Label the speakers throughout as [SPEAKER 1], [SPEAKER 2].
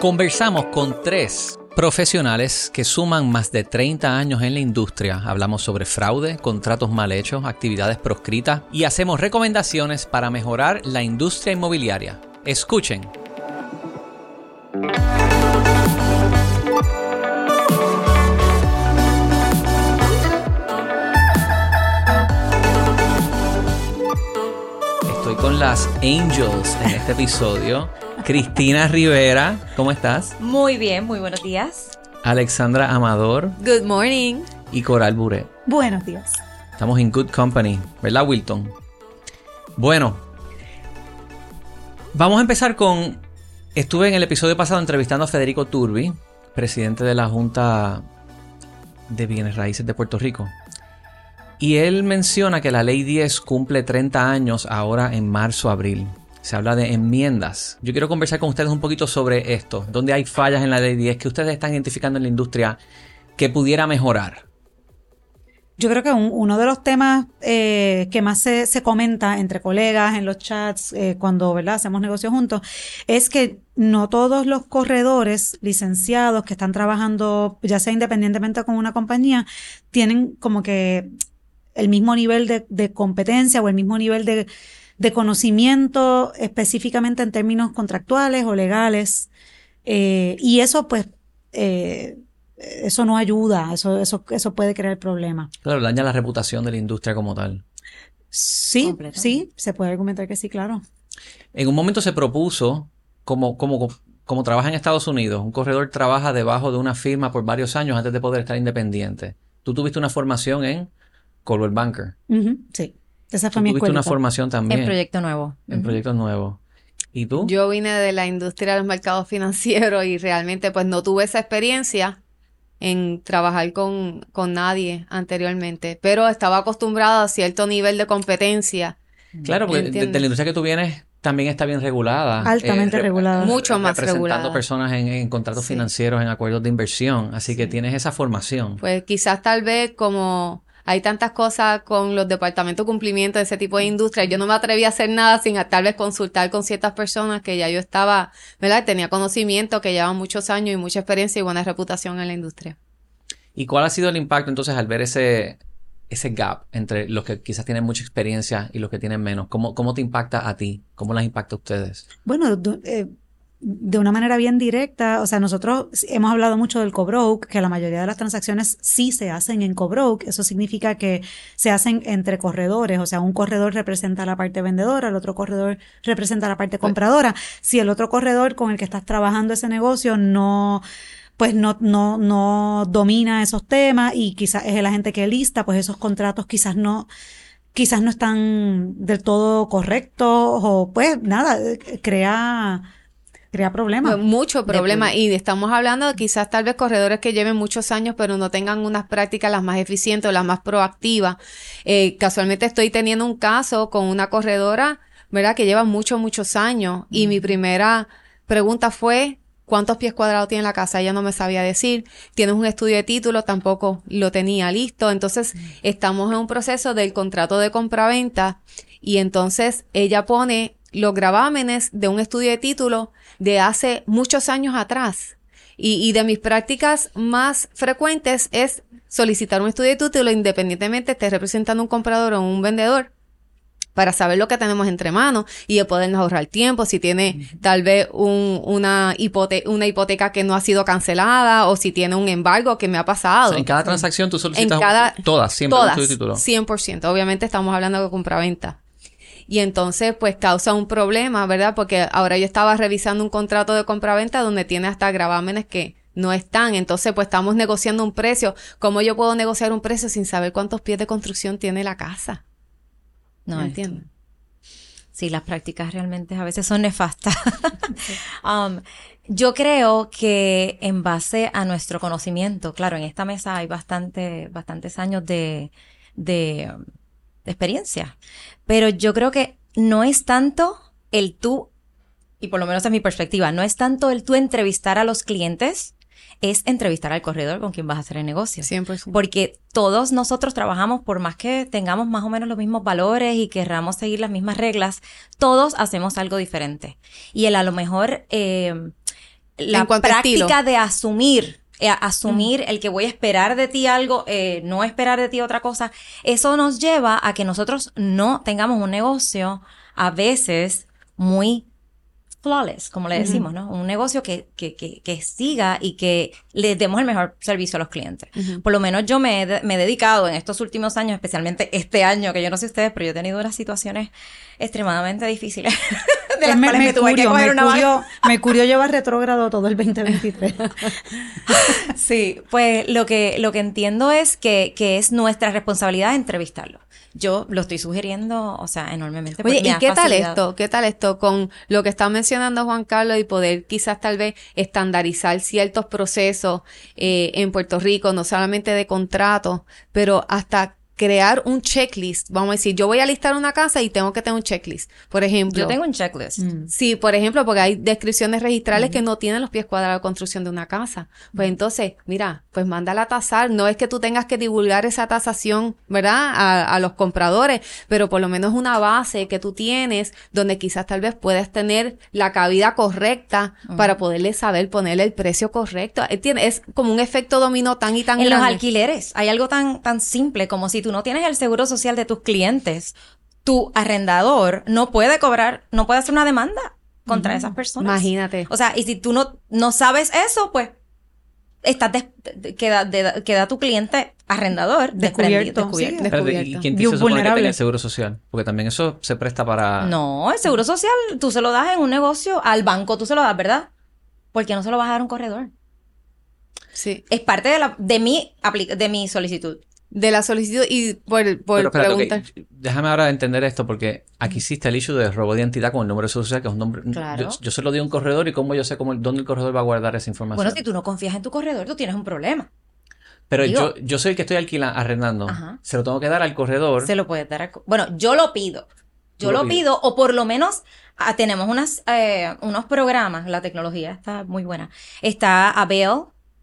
[SPEAKER 1] Conversamos con tres profesionales que suman más de 30 años en la industria. Hablamos sobre fraude, contratos mal hechos, actividades proscritas y hacemos recomendaciones para mejorar la industria inmobiliaria. Escuchen. Estoy con las Angels en este episodio. Cristina Rivera, ¿cómo estás?
[SPEAKER 2] Muy bien, muy buenos días.
[SPEAKER 1] Alexandra Amador
[SPEAKER 2] Good morning.
[SPEAKER 1] y Coral Buret.
[SPEAKER 3] Buenos días.
[SPEAKER 1] Estamos en Good Company, ¿verdad, Wilton? Bueno, vamos a empezar con. Estuve en el episodio pasado entrevistando a Federico Turbi, presidente de la Junta de Bienes Raíces de Puerto Rico. Y él menciona que la ley 10 cumple 30 años ahora en marzo-abril. Se habla de enmiendas. Yo quiero conversar con ustedes un poquito sobre esto. ¿Dónde hay fallas en la ley 10 que ustedes están identificando en la industria que pudiera mejorar?
[SPEAKER 3] Yo creo que un- uno de los temas eh, que más se, se comenta entre colegas en los chats eh, cuando ¿verdad? hacemos negocios juntos es que no todos los corredores licenciados que están trabajando, ya sea independientemente con una compañía, tienen como que el mismo nivel de competencia o el mismo nivel de, de conocimiento específicamente en términos contractuales o legales. Eh, y eso pues... eh, eso no ayuda, eso, eso, eso puede crear problemas.
[SPEAKER 1] Claro, daña la reputación de la industria como tal.
[SPEAKER 3] Sí, sí, se puede argumentar que sí, claro.
[SPEAKER 1] En un momento se propuso, como, como, como trabaja en Estados Unidos, un corredor trabaja debajo de una firma por varios años antes de poder estar independiente. Tú tuviste una formación en Coldwell Banker.
[SPEAKER 3] Sí, esa
[SPEAKER 1] Tú
[SPEAKER 3] fue mi
[SPEAKER 1] tuviste una formación también
[SPEAKER 2] En Proyecto Nuevo.
[SPEAKER 1] en proyectos nuevos. ¿Y tú?
[SPEAKER 4] Yo vine de la industria de los mercados financieros y realmente pues no tuve esa experiencia en trabajar con, con nadie anteriormente, pero estaba acostumbrada a cierto nivel de competencia,
[SPEAKER 1] claro, porque de, la industria que tú vienes también está bien regulada.
[SPEAKER 3] Altamente
[SPEAKER 1] re-
[SPEAKER 3] regulada.
[SPEAKER 4] Mucho más
[SPEAKER 1] representando
[SPEAKER 4] regulada.
[SPEAKER 1] personas en, en contratos
[SPEAKER 4] Sí.
[SPEAKER 1] financieros, en acuerdos de inversión. Así que tienes esa formación.
[SPEAKER 4] pues quizás tal vez como hay tantas cosas con los departamentos de cumplimiento de ese tipo de industria, yo no me atreví a hacer nada sin a- tal vez consultar con ciertas personas que ya yo estaba, ¿verdad? Tenía conocimiento, que llevaban muchos años y mucha experiencia y buena reputación en la industria.
[SPEAKER 1] ¿Y cuál ha sido el impacto entonces al ver ese, ese gap entre los que quizás tienen mucha experiencia y los que tienen menos? ¿Cómo, cómo te impacta a ti? ¿Cómo las impacta a ustedes?
[SPEAKER 3] Bueno, eh, de una manera bien directa, o sea, nosotros hemos hablado mucho del cobroke, que la mayoría de las transacciones sí se hacen en cobroke. Eso significa que se hacen entre corredores, o sea, un corredor representa la parte vendedora, el otro corredor representa la parte compradora. Si el otro corredor con el que estás trabajando ese negocio no pues no, no, no domina esos temas y quizás es el agente que lista, pues esos contratos quizás no, quizás no están del todo correctos o pues nada, crea, crea problemas.
[SPEAKER 4] Pues mucho problema y estamos hablando de quizás tal vez corredores que lleven muchos años pero no tengan unas prácticas las más eficientes o las más proactivas. Eh, casualmente estoy teniendo un caso con una corredora, ¿verdad? Que lleva muchos, muchos años y mi primera pregunta fue ¿cuántos pies cuadrados tiene la casa? Ella no me sabía decir. ¿Tienes un estudio de título? Tampoco lo tenía listo. Entonces estamos en un proceso del contrato de compraventa y entonces ella pone los gravámenes de un estudio de título de hace muchos años atrás. Y, y de mis prácticas más frecuentes es solicitar un estudio de título independientemente esté representando un comprador o un vendedor para saber lo que tenemos entre manos y de podernos ahorrar tiempo, si tiene tal vez un- una, hipote- una hipoteca que no ha sido cancelada o si tiene un embargo que me ha
[SPEAKER 1] O
[SPEAKER 4] pasado.
[SPEAKER 1] sea, en cada transacción tú solicitas
[SPEAKER 4] En cada-
[SPEAKER 1] todas, siempre un
[SPEAKER 4] Todas,
[SPEAKER 1] estudio de título.
[SPEAKER 4] 100%. Obviamente estamos hablando de compraventa. Y entonces, pues causa un problema, ¿verdad? Porque ahora yo estaba revisando un contrato de compraventa donde tiene hasta gravámenes que no están. Entonces, pues estamos negociando un precio. ¿Cómo yo puedo negociar un precio sin saber cuántos pies de construcción tiene la casa?
[SPEAKER 2] No
[SPEAKER 4] ¿Me
[SPEAKER 2] esto-
[SPEAKER 4] entiendes?
[SPEAKER 2] Sí, las prácticas realmente a veces son nefastas. Um, yo creo que en base a nuestro conocimiento, claro, en esta mesa hay bastante, bastantes años de, de, um, de experiencia, pero yo creo que no es tanto el tú, y por lo menos en mi perspectiva, no es tanto el tú entrevistar a los clientes, es entrevistar al corredor con quien vas a hacer el negocio.
[SPEAKER 4] 100%.
[SPEAKER 2] Porque todos nosotros trabajamos, por más que tengamos más o menos los mismos valores y querramos seguir las mismas reglas, todos hacemos algo diferente. Y el a lo mejor eh, la práctica de asumir, eh, asumir el que voy a esperar de ti algo, eh, no esperar de ti otra cosa, eso nos lleva a que nosotros no tengamos un negocio a veces muy flawless, como le decimos, ¿no? Un negocio que, que, que, que siga y que le demos el mejor servicio a los clientes. Por lo menos yo me he, me he dedicado en estos últimos años, especialmente este año, que yo no sé ustedes, pero yo he tenido unas situaciones extremadamente difíciles. de las
[SPEAKER 3] me,
[SPEAKER 2] cuales
[SPEAKER 3] me
[SPEAKER 2] me tuve que
[SPEAKER 3] curio,
[SPEAKER 2] coger
[SPEAKER 3] me
[SPEAKER 2] una vaca.
[SPEAKER 3] curio- me curio llevar retrógrado todo el 2023.
[SPEAKER 2] Sí, pues lo que, lo que entiendo es que, que es nuestra responsabilidad entrevistarlo. Yo lo estoy sugiriendo, o sea, enormemente.
[SPEAKER 4] Oye,
[SPEAKER 2] porque me
[SPEAKER 4] ¿y qué tal esto? ¿Qué tal esto con lo que está mencionando Juan Carlos y poder quizás tal vez estandarizar ciertos procesos eh, en Puerto Rico, no solamente de contratos, pero hasta crear un checklist? Vamos a decir, yo voy a listar una casa y tengo que tener un checklist. Por ejemplo,
[SPEAKER 2] Yo tengo un checklist.
[SPEAKER 4] Sí, por ejemplo, porque hay descripciones registrales que no tienen los pies cuadrados de construcción de una casa. Pues entonces, mira, pues mándala a tasar. No es que tú tengas que divulgar esa tasación, ¿verdad? A, a los compradores, pero por lo menos una base que tú tienes donde quizás tal vez puedas tener la cabida correcta para poderle saber ponerle el precio correcto. Tiene- Es como un efecto dominó tan y tan
[SPEAKER 2] En los
[SPEAKER 4] grande.
[SPEAKER 2] alquileres hay algo tan, tan simple como si tú no tienes el seguro social de tus clientes, tu arrendador no puede cobrar, no puede hacer una demanda contra esas personas.
[SPEAKER 4] Imagínate.
[SPEAKER 2] O sea, y si tú no, no sabes eso, pues estás des- de- queda, de- queda tu cliente arrendador
[SPEAKER 3] Descubierto, sí.
[SPEAKER 2] descubierto.
[SPEAKER 1] Espérate, ¿Y
[SPEAKER 4] Descubierto.
[SPEAKER 1] quién te se supone que
[SPEAKER 3] vulnerable.
[SPEAKER 1] tenga el seguro social? Porque también eso se presta para...
[SPEAKER 2] No, el seguro social tú se lo das en un negocio, al banco tú se lo das, ¿verdad? Porque no se lo vas a dar a un corredor.
[SPEAKER 4] Sí.
[SPEAKER 2] Es parte de, la, de, mi, de mi solicitud.
[SPEAKER 4] De la solicitud y por, por
[SPEAKER 1] Pero déjame ahora entender esto, porque aquí existe el issue de robo de identidad con el número de social, que es un nombre...
[SPEAKER 2] Claro.
[SPEAKER 1] Yo, yo se lo di a un corredor y cómo yo sé cómo, dónde el corredor va a guardar esa información.
[SPEAKER 2] Bueno, si tú no confías en tu corredor, tú tienes un problema.
[SPEAKER 1] Pero
[SPEAKER 2] digo-
[SPEAKER 1] yo, yo soy el que estoy alquilando, arrendando.
[SPEAKER 2] Ajá.
[SPEAKER 1] Se lo tengo que dar al corredor.
[SPEAKER 2] Se lo puedes dar al Bueno, yo lo pido. Yo
[SPEAKER 1] lo
[SPEAKER 2] pido, o por lo menos ah, tenemos unas, eh, unos programas, la tecnología está muy buena. Está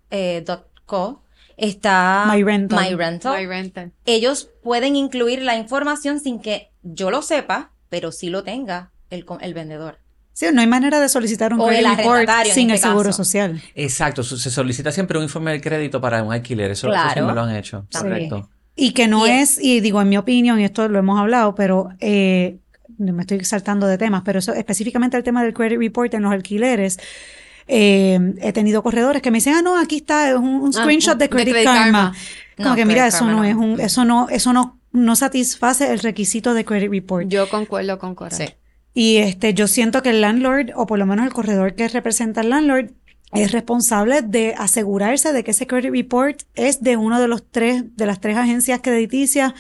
[SPEAKER 2] Avail.co, está
[SPEAKER 3] My Rental.
[SPEAKER 2] My Rental.
[SPEAKER 4] My rental.
[SPEAKER 2] Ellos pueden incluir la información sin que yo lo sepa, pero sí lo tenga el, el vendedor.
[SPEAKER 3] Sí, no hay manera de solicitar un
[SPEAKER 2] O el
[SPEAKER 3] credit report sin el
[SPEAKER 2] este
[SPEAKER 3] seguro
[SPEAKER 2] caso.
[SPEAKER 3] social.
[SPEAKER 1] Exacto, se solicita siempre un informe de crédito para un alquiler. Eso, eso sí
[SPEAKER 2] Claro.
[SPEAKER 1] me lo han hecho.
[SPEAKER 2] Sí.
[SPEAKER 1] Correcto.
[SPEAKER 3] Y que no
[SPEAKER 2] Y
[SPEAKER 3] es, y digo, en mi opinión, y esto lo hemos hablado, pero eh, me estoy saltando de temas, pero eso específicamente el tema del credit report en los alquileres. Eh, he tenido corredores que me dicen, ah, no, aquí está, es un, un
[SPEAKER 4] Ah,
[SPEAKER 3] screenshot de
[SPEAKER 4] de
[SPEAKER 3] Credit,
[SPEAKER 4] Credit
[SPEAKER 3] Karma.
[SPEAKER 4] Karma.
[SPEAKER 3] Como
[SPEAKER 2] No,
[SPEAKER 3] que mira,
[SPEAKER 2] Credit
[SPEAKER 3] eso
[SPEAKER 2] Karma
[SPEAKER 3] no,
[SPEAKER 2] no.
[SPEAKER 3] es un, eso no, eso no, no satisface el requisito de credit report.
[SPEAKER 4] Yo concuerdo con Cora.
[SPEAKER 2] Sí.
[SPEAKER 3] Y este, yo siento que el landlord, o por lo menos el corredor que representa al landlord, es responsable de asegurarse de que ese credit report es de uno de los tres, de las tres agencias crediticias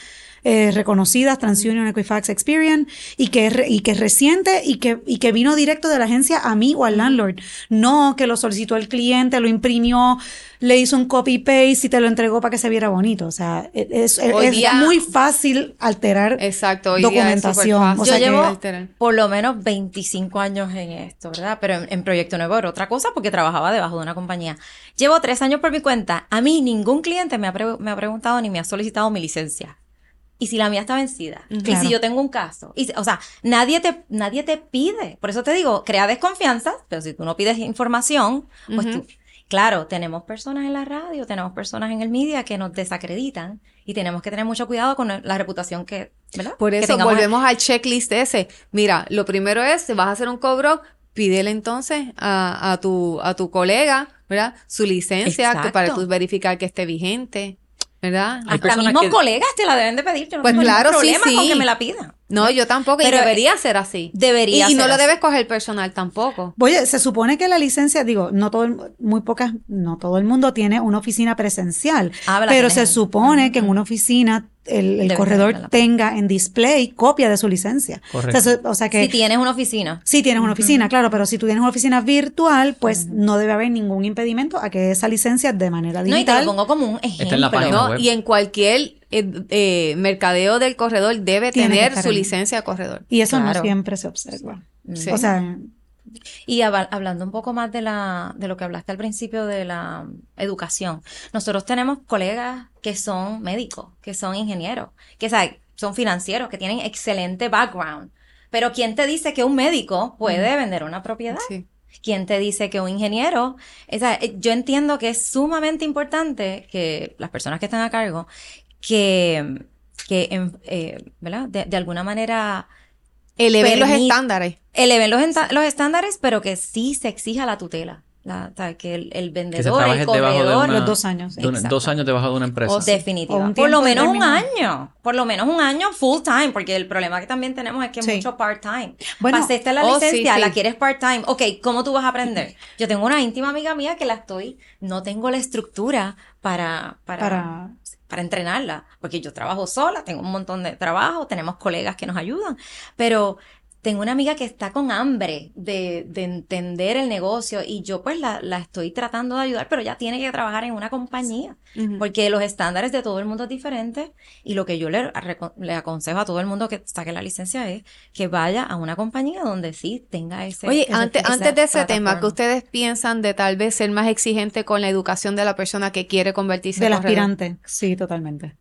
[SPEAKER 3] eh, reconocidas, TransUnion, Equifax, Experian, y que, es re- y que es reciente y que, y que vino directo de la agencia a mí o al landlord. No que lo solicitó el cliente, lo imprimió, le hizo un copy-paste y te lo entregó para que se viera bonito. O sea, e, es, es-
[SPEAKER 4] Hoy
[SPEAKER 3] es
[SPEAKER 4] día-
[SPEAKER 3] muy fácil alterar
[SPEAKER 4] Exacto. hoy día es
[SPEAKER 3] documentación. O
[SPEAKER 2] Yo
[SPEAKER 3] sea que-
[SPEAKER 2] llevo
[SPEAKER 4] alterar.
[SPEAKER 2] por lo menos 25 años en esto, ¿verdad? Pero en, en Proyecto Nuevo era otra cosa porque trabajaba debajo de una compañía. Llevo tres años por mi cuenta. A mí ningún cliente me ha, pre- me ha preguntado ni me ha solicitado mi licencia. Y si la mía está vencida. Y si yo tengo un caso. Y, si- o sea, nadie te, nadie te pide. Por eso te digo, crea desconfianza, pero si tú no pides información, pues
[SPEAKER 4] Ujú.
[SPEAKER 2] tú... Claro, tenemos personas en la radio, tenemos personas en el media que nos desacreditan y tenemos que tener mucho cuidado con la reputación que, ¿verdad?
[SPEAKER 4] Por eso volvemos al checklist ese. Mira, lo primero es, si vas a hacer un cobro, pídele entonces a, a tu, a tu colega, ¿verdad? Su licencia, que para tú verificar que esté vigente, ¿verdad?
[SPEAKER 1] Hay
[SPEAKER 2] Hasta mismos
[SPEAKER 1] que-
[SPEAKER 2] colegas te la deben de pedir. Yo no
[SPEAKER 4] Pues
[SPEAKER 2] tengo
[SPEAKER 4] claro,
[SPEAKER 2] ningún
[SPEAKER 4] sí,
[SPEAKER 2] problema con que me la pidan.
[SPEAKER 4] No, yo tampoco,
[SPEAKER 2] Pero,
[SPEAKER 4] y debería ser así.
[SPEAKER 2] debería
[SPEAKER 4] Y, y no
[SPEAKER 2] ser
[SPEAKER 4] lo
[SPEAKER 2] así.
[SPEAKER 4] debes coger personal tampoco.
[SPEAKER 3] Oye, se supone que la licencia, digo, no todo, el- muy pocas, no todo el mundo tiene una oficina presencial,
[SPEAKER 2] Ah, la
[SPEAKER 3] pero se supone que en una oficina el, corredor
[SPEAKER 2] tenerla.
[SPEAKER 3] tenga en display copia de su licencia.
[SPEAKER 1] Correcto.
[SPEAKER 3] O sea, so- o sea que
[SPEAKER 2] Si tienes una oficina.
[SPEAKER 3] sí tienes una oficina, claro, pero si tú tienes una oficina virtual, pues no debe haber ningún impedimento a que esa licencia de manera
[SPEAKER 2] No, y te
[SPEAKER 3] digital.
[SPEAKER 2] lo pongo como un ejemplo.
[SPEAKER 1] Está en la página
[SPEAKER 4] ¿no?
[SPEAKER 1] web.
[SPEAKER 4] Y en cualquier eh, eh, mercadeo del corredor debe
[SPEAKER 3] Tiene
[SPEAKER 4] tener su
[SPEAKER 3] en-
[SPEAKER 4] licencia de corredor.
[SPEAKER 3] y eso
[SPEAKER 2] Claro.
[SPEAKER 3] no siempre se observa.
[SPEAKER 4] Sí.
[SPEAKER 3] O sea,
[SPEAKER 2] Y hab- hablando un poco más de la de lo que hablaste al principio de la educación, nosotros tenemos colegas que son médicos, que son ingenieros, que son financieros, que tienen excelente background. Pero ¿quién te dice que un médico puede vender una propiedad?
[SPEAKER 4] Sí.
[SPEAKER 2] ¿Quién te dice que un ingeniero? O sea, eh, yo entiendo que es sumamente importante que las personas que están a cargo, que, que eh, ¿verdad? De, de alguna manera
[SPEAKER 4] Eleven los estándares.
[SPEAKER 2] eleven los, los estándares, pero que sí se exija la tutela. La, o sea, que el, el vendedor, el
[SPEAKER 1] de
[SPEAKER 2] corredor,
[SPEAKER 1] una-
[SPEAKER 3] Los dos años.
[SPEAKER 1] de una- dos años debajo de una empresa.
[SPEAKER 2] o definitiva.
[SPEAKER 3] O un
[SPEAKER 2] por lo menos un año. Por lo menos un año full time, porque el problema que también tenemos es que
[SPEAKER 3] Sí.
[SPEAKER 2] mucho part time.
[SPEAKER 3] Bueno,
[SPEAKER 2] Pasaste la
[SPEAKER 4] oh, sí,
[SPEAKER 2] licencia,
[SPEAKER 4] sí.
[SPEAKER 2] la quieres part time. Ok, ¿cómo tú vas a aprender? Yo tengo una íntima amiga mía que la estoy, no tengo la estructura para, para,
[SPEAKER 3] Para-
[SPEAKER 2] para entrenarla, porque yo trabajo sola, tengo un montón de trabajo, tenemos colegas que nos ayudan, pero tengo una amiga que está con hambre de, de entender el negocio y yo pues la, la estoy tratando de ayudar, pero ya tiene que trabajar en una compañía, porque los estándares de todo el mundo es diferente y lo que yo le, aconsejo a todo el mundo que saque la licencia es que vaya a una compañía donde sí tenga ese...
[SPEAKER 4] Oye,
[SPEAKER 2] ese-
[SPEAKER 4] antes,
[SPEAKER 2] esa
[SPEAKER 4] antes de ese tema, ¿qué
[SPEAKER 2] plataforma.
[SPEAKER 4] ustedes piensan de tal vez ser más exigente con la educación de la persona que quiere convertirse
[SPEAKER 3] Del
[SPEAKER 4] en corredor?
[SPEAKER 3] aspirante, sí, totalmente.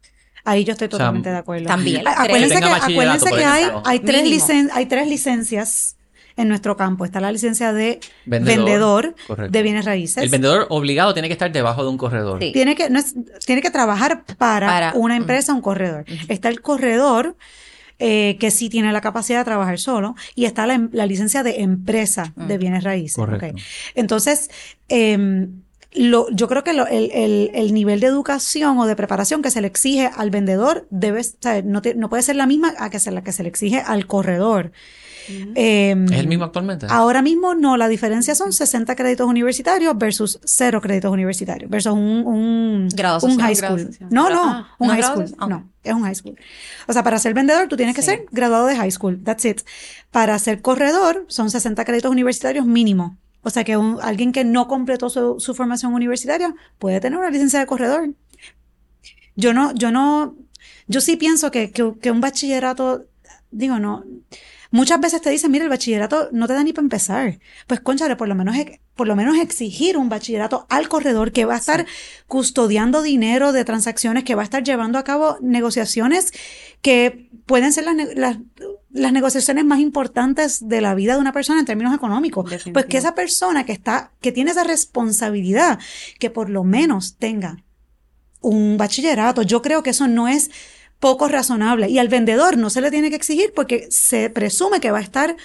[SPEAKER 3] Ahí yo estoy
[SPEAKER 1] sea,
[SPEAKER 3] totalmente de acuerdo.
[SPEAKER 2] también.
[SPEAKER 3] Acuérdense
[SPEAKER 1] Que
[SPEAKER 3] acuérdense que hay, hay, tres licen- hay tres licencias en nuestro campo. Está la licencia de
[SPEAKER 1] Vendedor,
[SPEAKER 3] de bienes raíces.
[SPEAKER 1] El vendedor obligado tiene que estar debajo de un corredor.
[SPEAKER 2] Sí.
[SPEAKER 3] tiene que, no es- tiene que trabajar para,
[SPEAKER 2] Para,
[SPEAKER 3] una empresa, un corredor. Está el corredor, eh, que sí tiene la capacidad de trabajar solo, y está la, em- la licencia de empresa de bienes raíces.
[SPEAKER 1] Correcto.
[SPEAKER 3] Entonces, em, lo, yo creo que lo- el, el- el nivel de educación o de preparación que se le exige al vendedor debe, o sea, no, te- no puede ser la misma a que se, la que se le exige al corredor. Em,
[SPEAKER 1] ¿Es el mismo actualmente?
[SPEAKER 3] Ahora mismo no, la diferencia son 60 créditos universitarios versus cero créditos universitarios, versus un, un,
[SPEAKER 2] Grado
[SPEAKER 3] un high
[SPEAKER 4] Grado
[SPEAKER 3] school.
[SPEAKER 4] social.
[SPEAKER 3] No, no,
[SPEAKER 4] Ah,
[SPEAKER 3] un
[SPEAKER 2] ¿no
[SPEAKER 3] high
[SPEAKER 2] grado
[SPEAKER 3] school. No, es un high school. O sea, para ser vendedor tú tienes que ser graduado de high school. That's it. Para ser corredor son 60 créditos universitarios mínimo. O sea que alguien que no completó su, su formación universitaria puede tener una licencia de corredor. Yo no, yo no, yo sí pienso que, que, que un bachillerato, digo, no, muchas veces te dicen, mira, el bachillerato no te da ni para empezar. Pues, conchale, por lo menos, por lo menos exigir un bachillerato al corredor que va a estar custodiando dinero de transacciones, que va a estar llevando a cabo negociaciones que pueden ser las, las, las negociaciones más importantes de la vida de una persona en términos económicos. Pues que esa persona que está, que tiene esa responsabilidad, que por lo menos tenga un bachillerato. Yo creo que eso no es poco razonable. Y al vendedor no se le tiene que exigir porque se presume que va a estar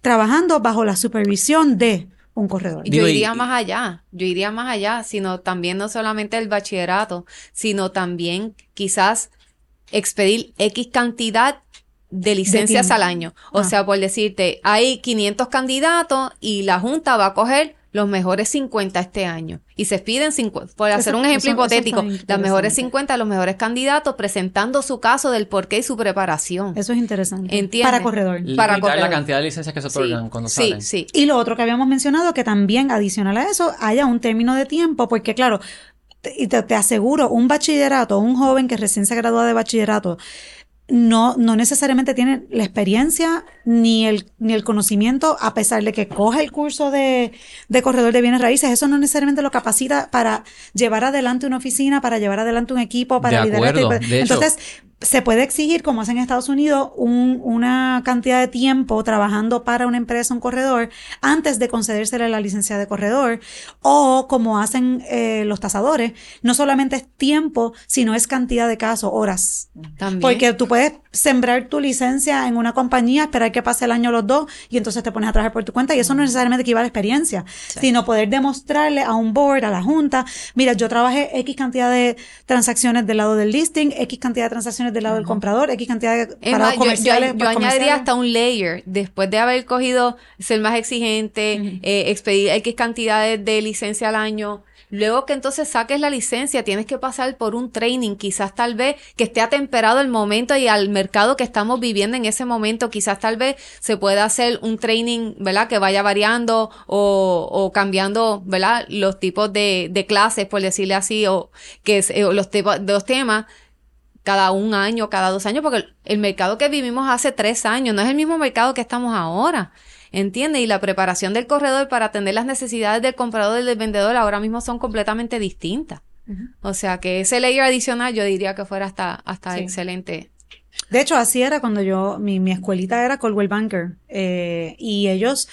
[SPEAKER 3] trabajando bajo la supervisión de un corredor.
[SPEAKER 4] Yo iría más allá, yo iría más allá, sino también no solamente el bachillerato, sino también quizás expedir X cantidad de licencias al año. O
[SPEAKER 3] Ah.
[SPEAKER 4] sea, por decirte, hay 500 candidatos y la Junta va a coger los mejores 50 este año. Y se piden 50, por hacer
[SPEAKER 3] Eso-
[SPEAKER 4] un ejemplo
[SPEAKER 3] eso-
[SPEAKER 4] hipotético, las mejores
[SPEAKER 3] interesante.
[SPEAKER 4] 50, los mejores candidatos presentando su caso del porqué y su preparación.
[SPEAKER 3] Eso es interesante.
[SPEAKER 4] ¿Entiendes?
[SPEAKER 3] Para corredor.
[SPEAKER 4] para
[SPEAKER 1] Limitar la
[SPEAKER 4] corredor.
[SPEAKER 1] cantidad de licencias que se otorgan
[SPEAKER 4] sí,
[SPEAKER 1] cuando
[SPEAKER 4] sí,
[SPEAKER 1] salen.
[SPEAKER 4] sí.
[SPEAKER 3] Y lo otro que habíamos mencionado, que también adicional a eso, haya un término de tiempo, porque claro, te- y te, te aseguro, un bachillerato, un joven que recién se gradúa de bachillerato, no, no necesariamente tiene la experiencia ni el, ni el conocimiento, a pesar de que coja el curso de, de corredor de bienes raíces, eso no necesariamente lo capacita para llevar adelante una oficina, para llevar adelante un equipo, para
[SPEAKER 1] De
[SPEAKER 3] liderar.
[SPEAKER 1] acuerdo.
[SPEAKER 3] este-
[SPEAKER 1] hecho-
[SPEAKER 3] Entonces, se puede exigir, como hacen en Estados Unidos, un- una cantidad de tiempo trabajando para una empresa, un corredor, antes de concedérsele la licencia de corredor, o como hacen eh, los tasadores, no solamente es tiempo, sino es cantidad de casos, horas.
[SPEAKER 4] También.
[SPEAKER 3] Porque tú puedes sembrar tu licencia en una compañía, esperar que pase el año los dos y entonces te pones a trabajar por tu cuenta y eso no necesariamente equivale a experiencia, sino poder demostrarle a un board, a la junta, mira, yo trabajé X cantidad de transacciones del lado del listing, X cantidad de transacciones del lado del comprador, X cantidad de parados
[SPEAKER 4] más, yo, yo-
[SPEAKER 3] comerciales.
[SPEAKER 4] yo añadiría hasta un layer, después de haber cogido, ser más exigente, eh, expedir X cantidades de licencia al año, luego que entonces saques la licencia, tienes que pasar por un training, quizás tal vez que esté atemperado el momento y al mercado que estamos viviendo en ese momento, quizás tal vez se pueda hacer un training, ¿verdad? Que vaya variando o, o cambiando, ¿verdad? Los tipos de, de clases, por decirle así, o que es, eh, o los tipos de los temas cada un año, cada dos años, porque el, mercado que vivimos hace tres años no es el mismo mercado que estamos ahora. ¿Entiendes? Y la preparación del corredor para atender las necesidades del comprador y del vendedor ahora mismo son completamente distintas. O sea que ese layer adicional yo diría que fuera hasta, hasta
[SPEAKER 3] Sí.
[SPEAKER 4] excelente.
[SPEAKER 3] De hecho, así era cuando yo, mi, mi escuelita era Coldwell Banker, eh, y ellos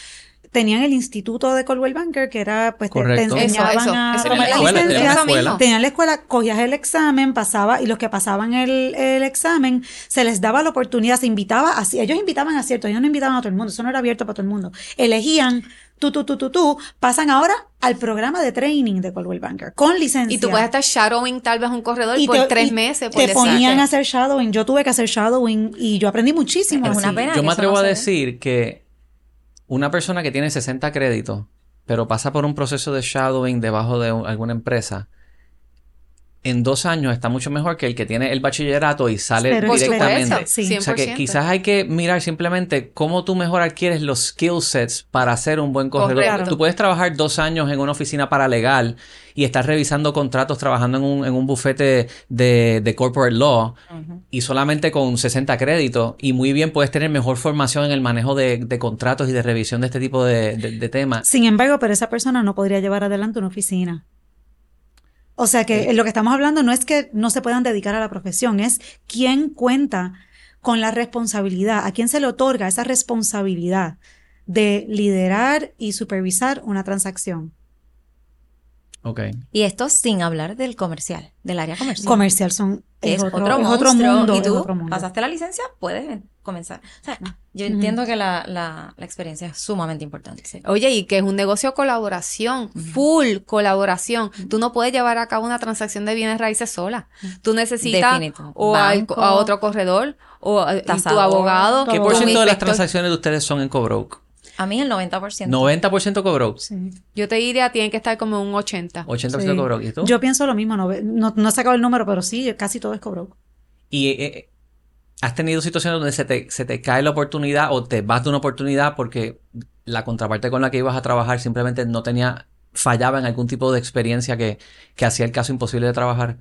[SPEAKER 3] tenían el instituto de Coldwell Banker, que era, pues, te, enseñaban
[SPEAKER 4] Eso, eso,
[SPEAKER 3] a
[SPEAKER 4] eso
[SPEAKER 3] tomar
[SPEAKER 4] la
[SPEAKER 3] la
[SPEAKER 4] escuela,
[SPEAKER 3] licencia.
[SPEAKER 4] la.
[SPEAKER 3] Tenían la escuela, cogías el examen, pasaba, y los que pasaban el, el examen, se les daba la oportunidad, se invitaba, a, ellos invitaban a cierto, ellos no invitaban a todo el mundo, eso no era abierto para todo el mundo. Elegían, tú, tú, tú, tú, tú, pasan ahora al programa de training de Coldwell Banker, con licencia.
[SPEAKER 4] Y tú puedes estar shadowing tal vez un corredor
[SPEAKER 3] Y
[SPEAKER 4] por
[SPEAKER 3] te-
[SPEAKER 4] tres
[SPEAKER 3] y
[SPEAKER 4] meses. por
[SPEAKER 3] Te
[SPEAKER 4] decirte.
[SPEAKER 3] ponían a hacer shadowing. Yo tuve que hacer shadowing y yo aprendí muchísimo.
[SPEAKER 2] Es una pena.
[SPEAKER 1] Yo me atrevo
[SPEAKER 2] no
[SPEAKER 1] a decir que una persona que tiene 60 créditos, pero pasa por un proceso de shadowing debajo de un- alguna empresa, en dos años está mucho mejor que el que tiene el bachillerato y sale
[SPEAKER 3] Pero
[SPEAKER 1] directamente.
[SPEAKER 3] experiencia, sí.
[SPEAKER 1] O sea que
[SPEAKER 4] 100%.
[SPEAKER 1] quizás hay que mirar simplemente cómo tú mejor adquieres los skill sets para ser un buen corredor.
[SPEAKER 4] Correcto.
[SPEAKER 1] Tú puedes trabajar dos años en una oficina paralegal y estar revisando contratos, trabajando en un, en un bufete de, de corporate law y solamente con 60 créditos y muy bien puedes tener mejor formación en el manejo de, de contratos y de revisión de este tipo de, de- de temas.
[SPEAKER 3] Sin embargo, pero esa persona no podría llevar adelante una oficina. O sea que lo que estamos hablando no es que no se puedan dedicar a la profesión, es quién cuenta con la responsabilidad, a quién se le otorga esa responsabilidad de liderar y supervisar una transacción.
[SPEAKER 1] Ok.
[SPEAKER 2] Y esto sin hablar del comercial, del área comercial.
[SPEAKER 3] Comercial son es,
[SPEAKER 2] es,
[SPEAKER 3] otro,
[SPEAKER 2] otro,
[SPEAKER 3] es otro mundo,
[SPEAKER 2] Y tú
[SPEAKER 3] otro mundo.
[SPEAKER 2] pasaste la licencia, puedes comenzar. O sea, yo
[SPEAKER 3] Ujú.
[SPEAKER 2] entiendo que la, la, la experiencia es sumamente importante. sí.
[SPEAKER 4] Oye, y que es un negocio de colaboración, full colaboración. Tú no puedes llevar a cabo una transacción de bienes raíces sola. Tú necesitas o
[SPEAKER 2] Banco,
[SPEAKER 4] a otro corredor o a, y tu abogado.
[SPEAKER 1] ¿Qué por ciento de las transacciones de ustedes son en Cobroke?
[SPEAKER 2] A mí el 90%.
[SPEAKER 1] 90% Cobroke.
[SPEAKER 3] Sí.
[SPEAKER 4] Yo te diría, tienen que estar como un 80.
[SPEAKER 1] 80%
[SPEAKER 3] Sí.
[SPEAKER 1] Cobroke. ¿Y tú?
[SPEAKER 3] Yo pienso lo mismo, no, no, no he sacado el número, pero sí, casi todo es cobro.
[SPEAKER 1] Y eh, eh, has tenido situaciones donde se te, se te cae la oportunidad o te vas de una oportunidad porque la contraparte con la que ibas a trabajar simplemente no tenía, fallaba en algún tipo de experiencia que, que hacía el caso imposible de trabajar.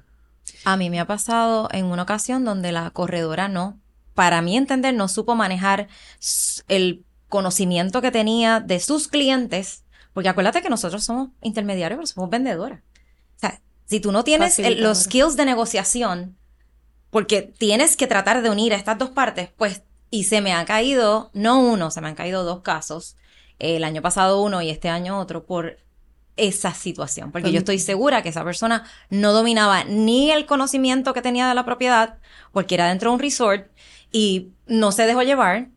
[SPEAKER 2] A mí me ha pasado en una ocasión donde la corredora no, para mí entender, no supo manejar el conocimiento que tenía de sus clientes, porque acuérdate que nosotros somos intermediarios, pero somos vendedoras. O sea, si tú no tienes el- los skills de negociación, porque tienes que tratar de unir a estas dos partes, pues, y se me ha caído, no uno, se me han caído dos casos, el año pasado uno y este año otro, por esa situación, porque yo estoy segura que esa persona no dominaba ni el conocimiento que tenía de la propiedad, porque era dentro de un resort y no se dejó llevar,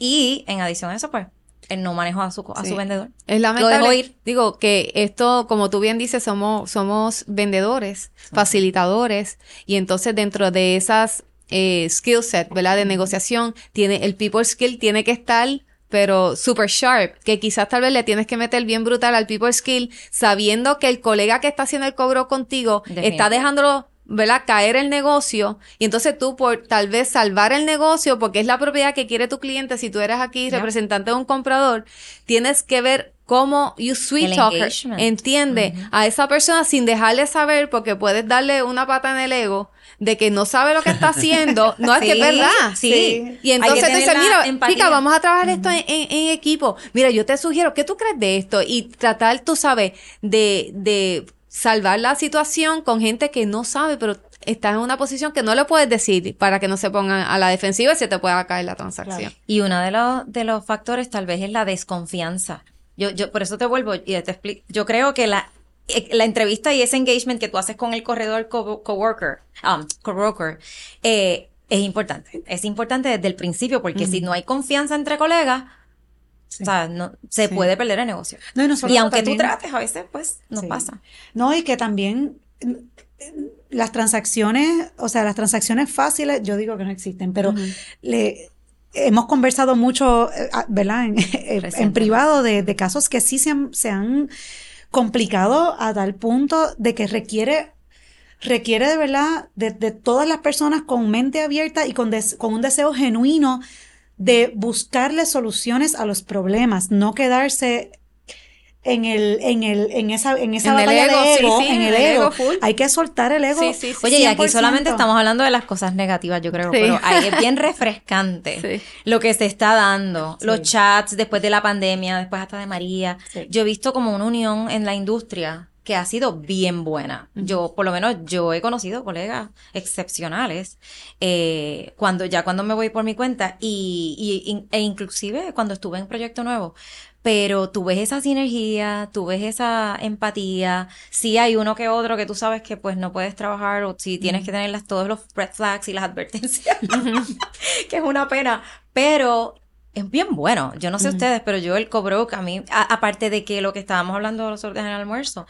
[SPEAKER 2] y en adición a eso, pues, él no manejó a su, a
[SPEAKER 4] Sí.
[SPEAKER 2] su vendedor.
[SPEAKER 4] Es
[SPEAKER 2] Lo
[SPEAKER 4] lamentable.
[SPEAKER 2] dejó ir.
[SPEAKER 4] Digo que esto, como tú bien dices, somos, somos vendedores, facilitadores, y entonces dentro de esas eh, skill set, ¿verdad? De negociación, tiene el people skill tiene que estar pero super sharp, que quizás tal vez le tienes que meter bien brutal al people skill, sabiendo que el colega que está haciendo el cobro contigo
[SPEAKER 2] Definitivo.
[SPEAKER 4] está dejándolo ¿verdad? Caer el negocio y entonces tú por tal vez salvar el negocio porque es la propiedad que quiere tu cliente, si tú eres aquí representante de un comprador, tienes que ver cómo you sweet
[SPEAKER 2] El
[SPEAKER 4] talk her,
[SPEAKER 2] engagement.
[SPEAKER 4] entiende a esa persona sin dejarle saber porque puedes darle una pata en el ego de que no sabe lo que está haciendo, no es que es verdad.
[SPEAKER 2] sí.
[SPEAKER 4] Y entonces
[SPEAKER 2] que
[SPEAKER 4] te dice,
[SPEAKER 2] tener la
[SPEAKER 4] mira,
[SPEAKER 2] empatía.
[SPEAKER 4] chica, vamos a trabajar esto en, en- en equipo. Mira, yo te sugiero, ¿qué tú crees de esto? Y tratar, tú sabes, de, de salvar la situación con gente que no sabe, pero estás en una posición que no le puedes decir para que no se pongan a la defensiva y se te pueda caer la transacción.
[SPEAKER 2] Y uno de los, de los factores tal vez es la desconfianza. Yo, yo, por eso te vuelvo y te explico. Yo creo que la, eh, la entrevista y ese engagement que tú haces con el corredor co- coworker, um, coworker, eh, es importante. Es importante desde el principio porque si no hay confianza entre colegas,
[SPEAKER 3] Sí.
[SPEAKER 2] o sea, no, se
[SPEAKER 3] Sí.
[SPEAKER 2] puede perder el negocio.
[SPEAKER 3] No, y
[SPEAKER 2] Y aunque tú trates, a veces, pues, no
[SPEAKER 3] Sí.
[SPEAKER 2] pasa.
[SPEAKER 3] No, y que también mm, las transacciones, o sea, las transacciones fáciles, yo digo que no existen, pero le hemos conversado mucho, eh, ah, ¿verdad? En, en
[SPEAKER 2] Recientemente.
[SPEAKER 3] privado de, de casos que sí se han, se han complicado a tal punto de que requiere requiere de verdad de, de todas las personas con mente abierta y con, des- con un deseo genuino de buscarle soluciones a los problemas, no quedarse en el, en el, en esa, en esa
[SPEAKER 4] En el
[SPEAKER 3] batalla
[SPEAKER 4] ego,
[SPEAKER 3] de
[SPEAKER 4] sí,
[SPEAKER 3] ego,
[SPEAKER 4] sí,
[SPEAKER 3] en el
[SPEAKER 4] el ego
[SPEAKER 3] ego.
[SPEAKER 4] full.
[SPEAKER 3] Hay que soltar el ego.
[SPEAKER 4] Sí.
[SPEAKER 2] Oye, y aquí
[SPEAKER 3] 100%.
[SPEAKER 2] solamente estamos hablando de las cosas negativas, yo creo, pero ahí es bien refrescante lo que se está dando, los chats después de la pandemia, después hasta de María. Yo he visto como una unión en la industria que ha sido bien buena. Yo, por lo menos, yo he conocido colegas excepcionales eh, cuando ya cuando me voy por mi cuenta y, y- e inclusive cuando estuve en Proyecto Nuevo. Pero tú ves esa sinergia, tú ves esa empatía. Sí hay uno que otro que tú sabes que pues no puedes trabajar o si tienes que tener las- todos los red flags y las advertencias, que es una pena. Pero es bien bueno. Yo no sé ustedes, pero yo el Cobroc, a mí, a- aparte de que lo que estábamos hablando los otros días en el almuerzo,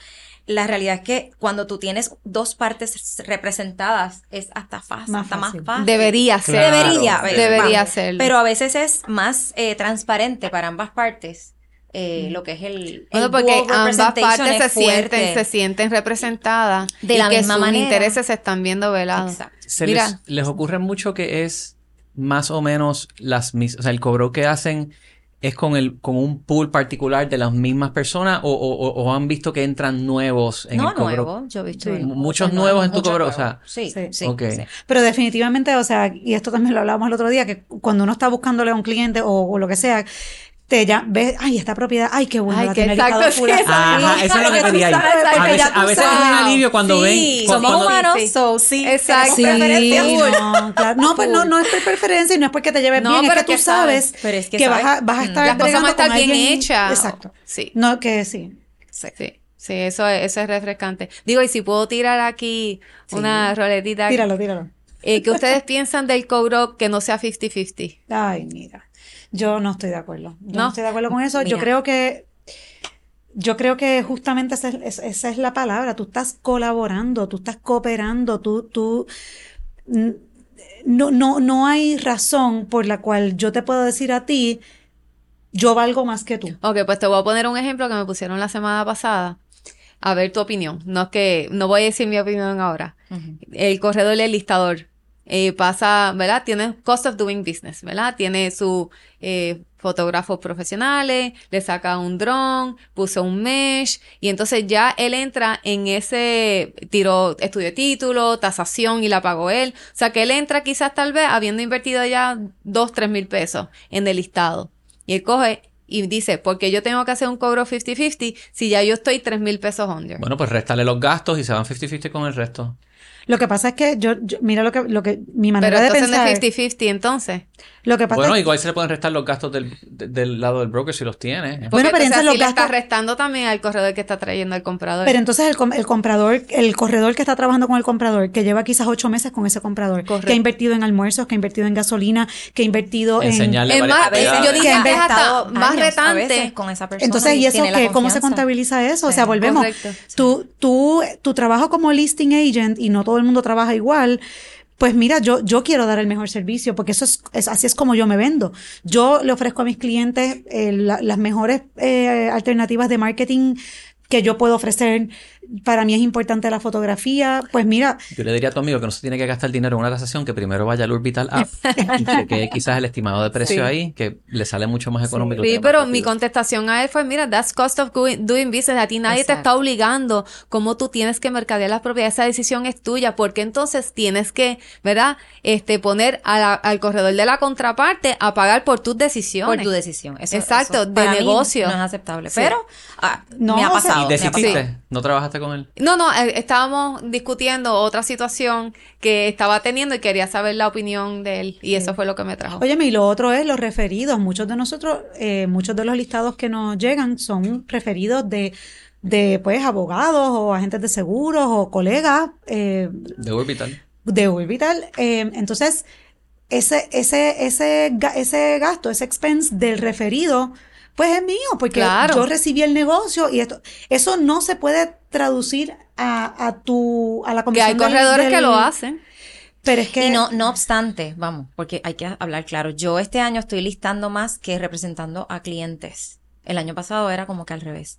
[SPEAKER 2] la realidad es que cuando tú tienes dos partes representadas es hasta fácil,
[SPEAKER 3] Más
[SPEAKER 2] hasta
[SPEAKER 3] fácil.
[SPEAKER 2] más fácil.
[SPEAKER 4] Debería ser.
[SPEAKER 1] Claro.
[SPEAKER 2] Debería,
[SPEAKER 4] Debería
[SPEAKER 2] vamos.
[SPEAKER 4] serlo.
[SPEAKER 2] Pero a veces es más eh, transparente para ambas partes eh, lo que es el,
[SPEAKER 4] Bueno,
[SPEAKER 2] el
[SPEAKER 4] porque ambas partes se sienten, se sienten representadas
[SPEAKER 2] De
[SPEAKER 4] y
[SPEAKER 2] la
[SPEAKER 4] que
[SPEAKER 2] misma
[SPEAKER 4] sus
[SPEAKER 2] manera.
[SPEAKER 4] intereses se están viendo velados.
[SPEAKER 2] Exacto.
[SPEAKER 1] Se
[SPEAKER 4] Mira.
[SPEAKER 1] les, les ocurre mucho que es más o menos las mismas, o sea, el cobro que hacen es con el con un pool particular de las mismas personas o, o- o- o han visto que entran nuevos en
[SPEAKER 2] no
[SPEAKER 1] el cobro.
[SPEAKER 2] nuevo, yo he visto
[SPEAKER 3] Sí.
[SPEAKER 1] Muchos nuevos en tu cobro,
[SPEAKER 2] nuevos.
[SPEAKER 1] o sea,
[SPEAKER 2] sí,
[SPEAKER 3] Sí.
[SPEAKER 2] sí.
[SPEAKER 3] Pero definitivamente, o sea, y esto también lo hablábamos el otro día, que cuando uno está buscándole a un cliente o, o lo que sea, te ya ves, ay, esta propiedad, ay, qué bueno,
[SPEAKER 4] Ay,
[SPEAKER 3] la tiene
[SPEAKER 4] exacto, sí,
[SPEAKER 3] fulano".
[SPEAKER 4] eso
[SPEAKER 1] Ajá, eso es lo que quería
[SPEAKER 3] sabes,
[SPEAKER 1] A veces, a veces es un
[SPEAKER 3] sabes.
[SPEAKER 1] alivio cuando ven.
[SPEAKER 2] Somos
[SPEAKER 1] cuando-
[SPEAKER 2] humanos,
[SPEAKER 4] sí.
[SPEAKER 2] so sí.
[SPEAKER 4] Exacto.
[SPEAKER 3] Sí, no, claro. No, pues no, no es por preferencia y no es porque te lleves
[SPEAKER 4] No,
[SPEAKER 3] bien, es
[SPEAKER 4] pero
[SPEAKER 3] que tú
[SPEAKER 4] sabes.
[SPEAKER 3] sabes
[SPEAKER 2] Pero es que
[SPEAKER 3] que vas a,
[SPEAKER 2] sabes.
[SPEAKER 3] vas a
[SPEAKER 2] Mm.
[SPEAKER 3] estar
[SPEAKER 4] Las cosas van a estar bien hechas.
[SPEAKER 3] Exacto.
[SPEAKER 4] Sí.
[SPEAKER 3] No, que sí.
[SPEAKER 4] Sí, sí, eso es, eso es refrescante. Digo, y si puedo tirar aquí una roletita.
[SPEAKER 3] Tíralo, tíralo.
[SPEAKER 4] Eh, ¿Qué ustedes piensan del cobro que no sea 50-50?
[SPEAKER 3] Ay, mira. Yo no estoy de acuerdo. Yo no,
[SPEAKER 4] ¿No?
[SPEAKER 3] estoy de acuerdo con eso. Yo creo que yo creo que justamente esa es, esa es la palabra. Tú estás colaborando, tú estás cooperando, tú, tú no, no, no hay razón por la cual yo te puedo decir a ti, yo valgo más que tú.
[SPEAKER 4] Ok, pues te voy a poner un ejemplo que me pusieron la semana pasada. A ver tu opinión. No es que, no voy a decir mi opinión ahora. El corredor del listador eh, pasa, ¿verdad? Tiene cost of doing business, ¿verdad? Tiene sus eh, fotógrafos profesionales, le saca un dron, puso un mesh, y entonces ya él entra en ese, tiró estudio de título, tasación y la pagó él. O sea que él entra quizás tal vez habiendo invertido ya dos, tres mil pesos en el listado. Y él coge y dice, porque yo tengo que hacer un cobro 50-50 si ya yo estoy tres mil pesos under.
[SPEAKER 1] Bueno, pues réstale los gastos y se van 50-50 con el resto.
[SPEAKER 3] Lo que pasa es que yo, yo- mira lo que, lo que, mi
[SPEAKER 4] Pero
[SPEAKER 3] manera de pensar.
[SPEAKER 4] es 50-50 entonces.
[SPEAKER 3] Lo que pasa
[SPEAKER 1] Bueno,
[SPEAKER 3] es
[SPEAKER 1] igual se le pueden restar los gastos del, de- del lado del broker si los tiene.
[SPEAKER 3] Bueno,
[SPEAKER 4] Porque
[SPEAKER 3] pero
[SPEAKER 4] entonces
[SPEAKER 3] entonces
[SPEAKER 4] así
[SPEAKER 3] los
[SPEAKER 4] le está restando también al corredor que está trayendo al comprador.
[SPEAKER 3] Pero entonces el, com- el comprador, el corredor que está trabajando con el comprador, que lleva quizás ocho meses con ese comprador,
[SPEAKER 4] Correcto.
[SPEAKER 3] que ha invertido en almuerzos, que ha invertido en gasolina, que ha invertido en...
[SPEAKER 1] Enseñarle varias
[SPEAKER 4] más, yo
[SPEAKER 3] Que
[SPEAKER 4] diría
[SPEAKER 3] ha
[SPEAKER 4] que hasta
[SPEAKER 2] Estado
[SPEAKER 4] más
[SPEAKER 2] años,
[SPEAKER 4] retante.
[SPEAKER 2] con esa persona
[SPEAKER 3] Entonces, ¿y eso qué? ¿Cómo se contabiliza eso? o
[SPEAKER 2] Sí.
[SPEAKER 3] sea, volvemos.
[SPEAKER 4] Correcto.
[SPEAKER 3] Tú, tú, tu trabajo como listing agent, y no todo el mundo trabaja igual, pues mira, yo, yo quiero dar el mejor servicio, porque eso es, así es como yo me vendo. Yo le ofrezco a mis clientes eh, la- las mejores eh, alternativas de marketing que yo puedo ofrecer. Para mí es importante la fotografía. Pues mira,
[SPEAKER 1] Yo le diría a tu amigo que no se tiene que gastar dinero en una tasación, que primero vaya al Orbital App y chequee quizás el estimado de precio
[SPEAKER 4] Sí.
[SPEAKER 1] ahí, que le sale mucho más económico.
[SPEAKER 4] Sí, pero mi contestación a él fue, mira, that's cost of doing business. A ti nadie te está obligando cómo tú tienes que mercadear las propiedades. Esa decisión es tuya, porque entonces tienes que, ¿verdad? Este, poner a la- al corredor de la contraparte a pagar por tus decisiones.
[SPEAKER 2] Por tu decisión. Eso-
[SPEAKER 4] Exacto,
[SPEAKER 2] eso
[SPEAKER 4] de
[SPEAKER 2] para mí
[SPEAKER 4] negocio.
[SPEAKER 2] No es aceptable.
[SPEAKER 4] Sí.
[SPEAKER 2] Pero ah,
[SPEAKER 3] No,
[SPEAKER 2] me ha pasado.
[SPEAKER 1] ¿Y desististe? ¿No trabajaste con él?
[SPEAKER 4] No, no, eh, estábamos discutiendo otra situación que estaba teniendo y quería saber la opinión de él. Y eso fue lo que me trajo.
[SPEAKER 3] Óyeme, y lo otro es los referidos. Muchos de nosotros, eh, muchos de los listados que nos llegan son referidos de, de pues, abogados o agentes de seguros o colegas eh,
[SPEAKER 1] De Orbital.
[SPEAKER 3] de Orbital. Eh, entonces, ese, ese, ese, ese gasto, ese expense del referido, pues es mío, porque
[SPEAKER 4] Claro.
[SPEAKER 3] yo recibí el negocio y esto, eso no se puede traducir a, a tu, a la
[SPEAKER 4] que
[SPEAKER 3] comisión
[SPEAKER 4] hay
[SPEAKER 3] del-
[SPEAKER 4] corredores que lo hacen.
[SPEAKER 3] Pero es que
[SPEAKER 2] Y no, no obstante, vamos, porque hay que hablar claro. Yo este año estoy listando más que representando a clientes. El año pasado era como que al revés.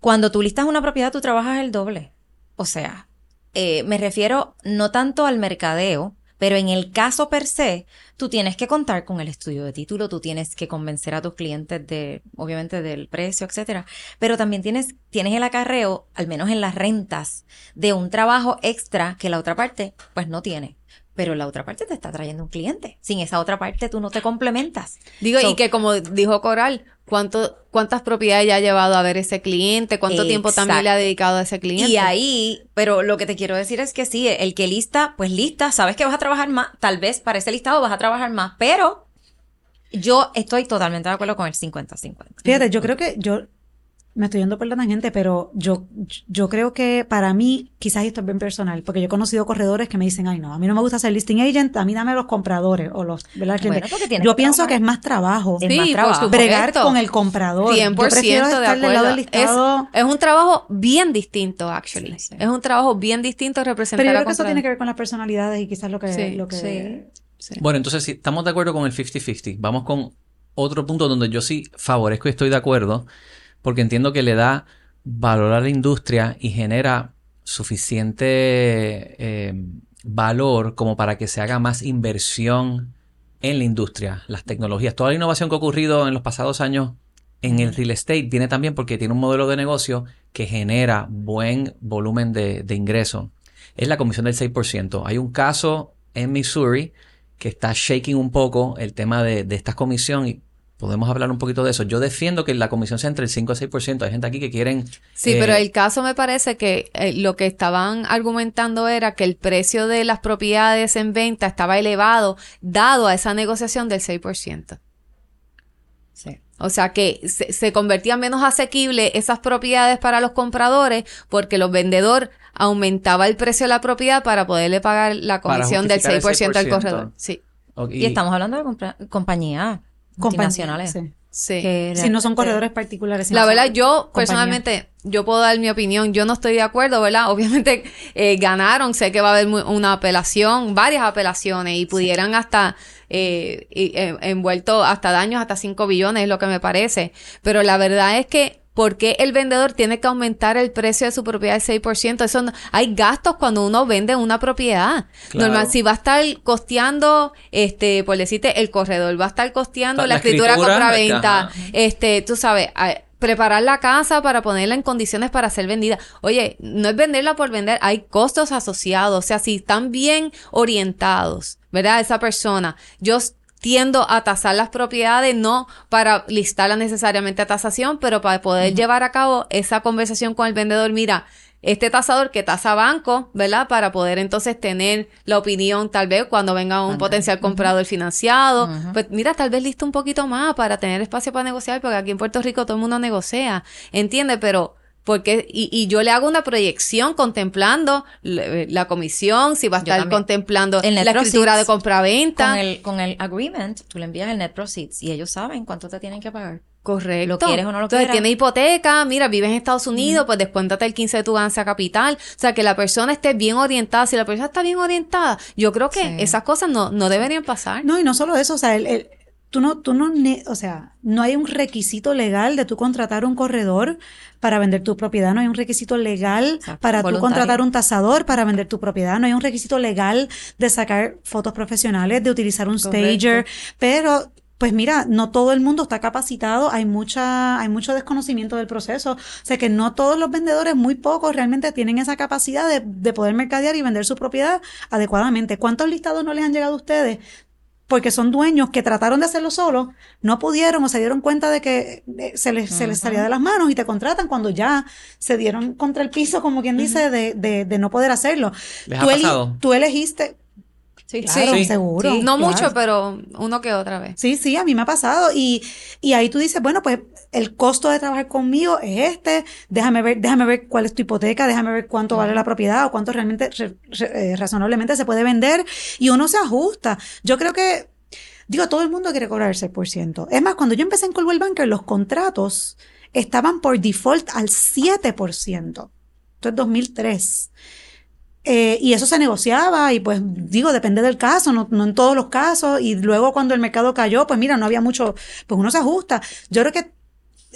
[SPEAKER 2] Cuando tú listas una propiedad, tú trabajas el doble. O sea, eh, me refiero no tanto al mercadeo, pero en el caso per se, tú tienes que contar con el estudio de título, tú tienes que convencer a tus clientes de, obviamente, del precio, etcétera. Pero también tienes, tienes el acarreo, al menos en las rentas, de un trabajo extra que la otra parte, pues no tiene. Pero la otra parte te está trayendo un cliente. Sin esa otra parte, tú no te complementas.
[SPEAKER 4] Digo,
[SPEAKER 2] So-
[SPEAKER 4] y que como dijo Coral, cuánto, cuántas propiedades ya ha llevado a ver ese cliente, cuánto tiempo también le ha dedicado a ese cliente.
[SPEAKER 2] Y ahí, pero lo que te quiero decir es que sí, el que lista, pues lista, sabes que vas a trabajar más, tal vez para ese listado vas a trabajar más, pero yo estoy totalmente de acuerdo con el 50-50.
[SPEAKER 3] Fíjate, yo creo que yo me estoy yendo por la tangente, pero yo, yo creo que para mí, quizás esto es bien personal, porque yo he conocido corredores que me dicen, ay no, a mí no me gusta ser listing agent, a mí dame los compradores o los, ¿verdad? yo pienso que es más trabajo.
[SPEAKER 4] Es más trabajo.
[SPEAKER 3] Bregar con el comprador.
[SPEAKER 4] 100% de acuerdo. es, un trabajo bien distinto, actually. Es un trabajo bien distinto representar
[SPEAKER 3] Pero yo creo que eso tiene que ver con las personalidades y quizás lo que... Lo que
[SPEAKER 1] Bueno, entonces si estamos de acuerdo con el 50-50. Vamos con otro punto donde yo sí favorezco y estoy de acuerdo porque entiendo que le da valor a la industria y genera suficiente eh, valor como para que se haga más inversión en la industria, las tecnologías. Toda la innovación que ha ocurrido en los pasados años en el real estate viene también porque tiene un modelo de negocio que genera buen volumen de, ingreso. Es la comisión del 6%. Hay un caso en Missouri que está shaking un poco el tema de, de esta comisión y Podemos hablar un poquito de eso. Yo defiendo que la comisión sea entre el 5 y 6%. Hay gente aquí que quieren...
[SPEAKER 4] Sí, pero eh, el caso me parece que eh, lo que estaban argumentando era que el precio de las propiedades en venta estaba elevado dado a esa negociación del 6%. Sí. O sea que se, se convertían menos asequible esas propiedades para los compradores porque los vendedores aumentaba el precio de la propiedad para poderle pagar la comisión del 6%, al corredor. Sí.
[SPEAKER 2] Y estamos hablando de compañía multinacionales. Sí.
[SPEAKER 3] Sí. si no son corredores particulares.
[SPEAKER 4] La verdad, yo personalmente, yo puedo dar mi opinión. Yo no estoy de acuerdo, ¿verdad? Obviamente eh, ganaron. Sé que va a haber una apelación, varias apelaciones y pudieran hasta eh, eh, envuelto hasta daños hasta 5 billones, es lo que me parece. Pero la verdad es que ¿Por qué el vendedor tiene que aumentar el precio de su propiedad al 6%? Eso hay gastos cuando uno vende una propiedad. Normal, si va a estar costeando, este, por decirte, el corredor, va a estar costeando la, escritura, escritura venta, este, tú sabes, preparar la casa para ponerla en condiciones para ser vendida. Oye, no es venderla por vender, hay costos asociados, o sea, si están bien orientados, ¿verdad? Esa persona. Yo tiendo a tasar las propiedades, no para listarlas necesariamente a tasación, pero para poder llevar a cabo esa conversación con el vendedor, mira, este tasador que tasa banco, ¿verdad? Para poder entonces tener la opinión tal vez cuando venga un potencial comprador financiado. Pues mira, tal vez listo un poquito más para tener espacio para negociar, porque aquí en Puerto Rico todo el mundo negocia, ¿entiende? Pero porque y, y, yo le hago una proyección contemplando la, comisión, si va a estar contemplando la escritura de compraventa.
[SPEAKER 2] Con el, con el agreement, tú le envías el net proceeds y ellos saben cuánto te tienen que pagar.
[SPEAKER 4] Correcto. ¿Lo quieres o no lo Entonces, tiene hipoteca, mira, vives en Estados Unidos, pues descuéntate el 15 de tu ganancia capital. O sea, que la persona esté bien orientada. Si la persona está bien orientada, yo creo que esas cosas no, no deberían pasar.
[SPEAKER 3] No, y no solo eso, o sea, el, tú no, tú no, o sea, no hay un requisito legal de tú contratar un corredor para vender tu propiedad, no hay un requisito legal para tú contratar un tasador para vender tu propiedad, no hay un requisito legal de sacar fotos profesionales, de utilizar un stager, pero pues mira, no todo el mundo está capacitado, hay mucha, hay mucho desconocimiento del proceso, o sea que no todos los vendedores, muy pocos realmente tienen esa capacidad de, de poder mercadear y vender su propiedad adecuadamente. ¿Cuántos listados no les han llegado a ustedes porque son dueños que trataron de hacerlo solo, no pudieron o se dieron cuenta de que se les, se les salía de las manos y te contratan cuando ya se dieron contra el piso, como quien dice, de, de, de, no poder hacerlo.
[SPEAKER 1] ¿Les tú, ha pasado?
[SPEAKER 3] tú elegiste,
[SPEAKER 4] Sí, sí, seguro. No mucho, pero uno que otra vez.
[SPEAKER 3] Sí, sí, a mí me ha pasado. Y, y ahí tú dices, bueno, pues el costo de trabajar conmigo es este, déjame ver, déjame ver cuál es tu hipoteca, déjame ver cuánto vale la propiedad o cuánto realmente, eh, razonablemente se puede vender. Y uno se ajusta. Yo creo que, digo, todo el mundo quiere cobrar el 6%. Es más, cuando yo empecé en Coldwell Banker, los contratos estaban por default al 7%. Esto es 2003. Eh, y eso se negociaba y pues digo, depende del caso, no, no, en todos los casos. Y luego cuando el mercado cayó, pues mira, no había mucho, pues uno se ajusta. Yo creo que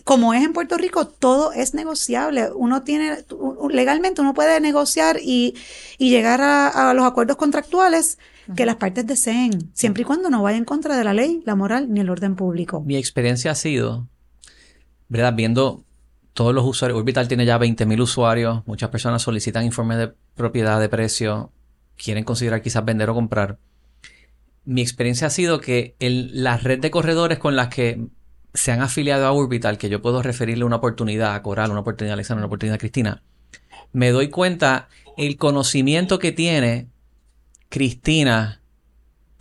[SPEAKER 3] como es en Puerto Rico, todo es negociable. Uno tiene, legalmente uno puede negociar y, y llegar a, a, los acuerdos contractuales que las partes deseen, siempre y cuando no vaya en contra de la ley, la moral ni el orden público.
[SPEAKER 1] Mi experiencia ha sido, ¿verdad? Viendo todos los usuarios, Orbital tiene ya 20.000 usuarios, muchas personas solicitan informes de propiedad, de precio, quieren considerar quizás vender o comprar. Mi experiencia ha sido que el, la red de corredores con las que se han afiliado a Orbital, que yo puedo referirle una oportunidad a Coral, una oportunidad a Alexandra, una oportunidad a Cristina, me doy cuenta el conocimiento que tiene Cristina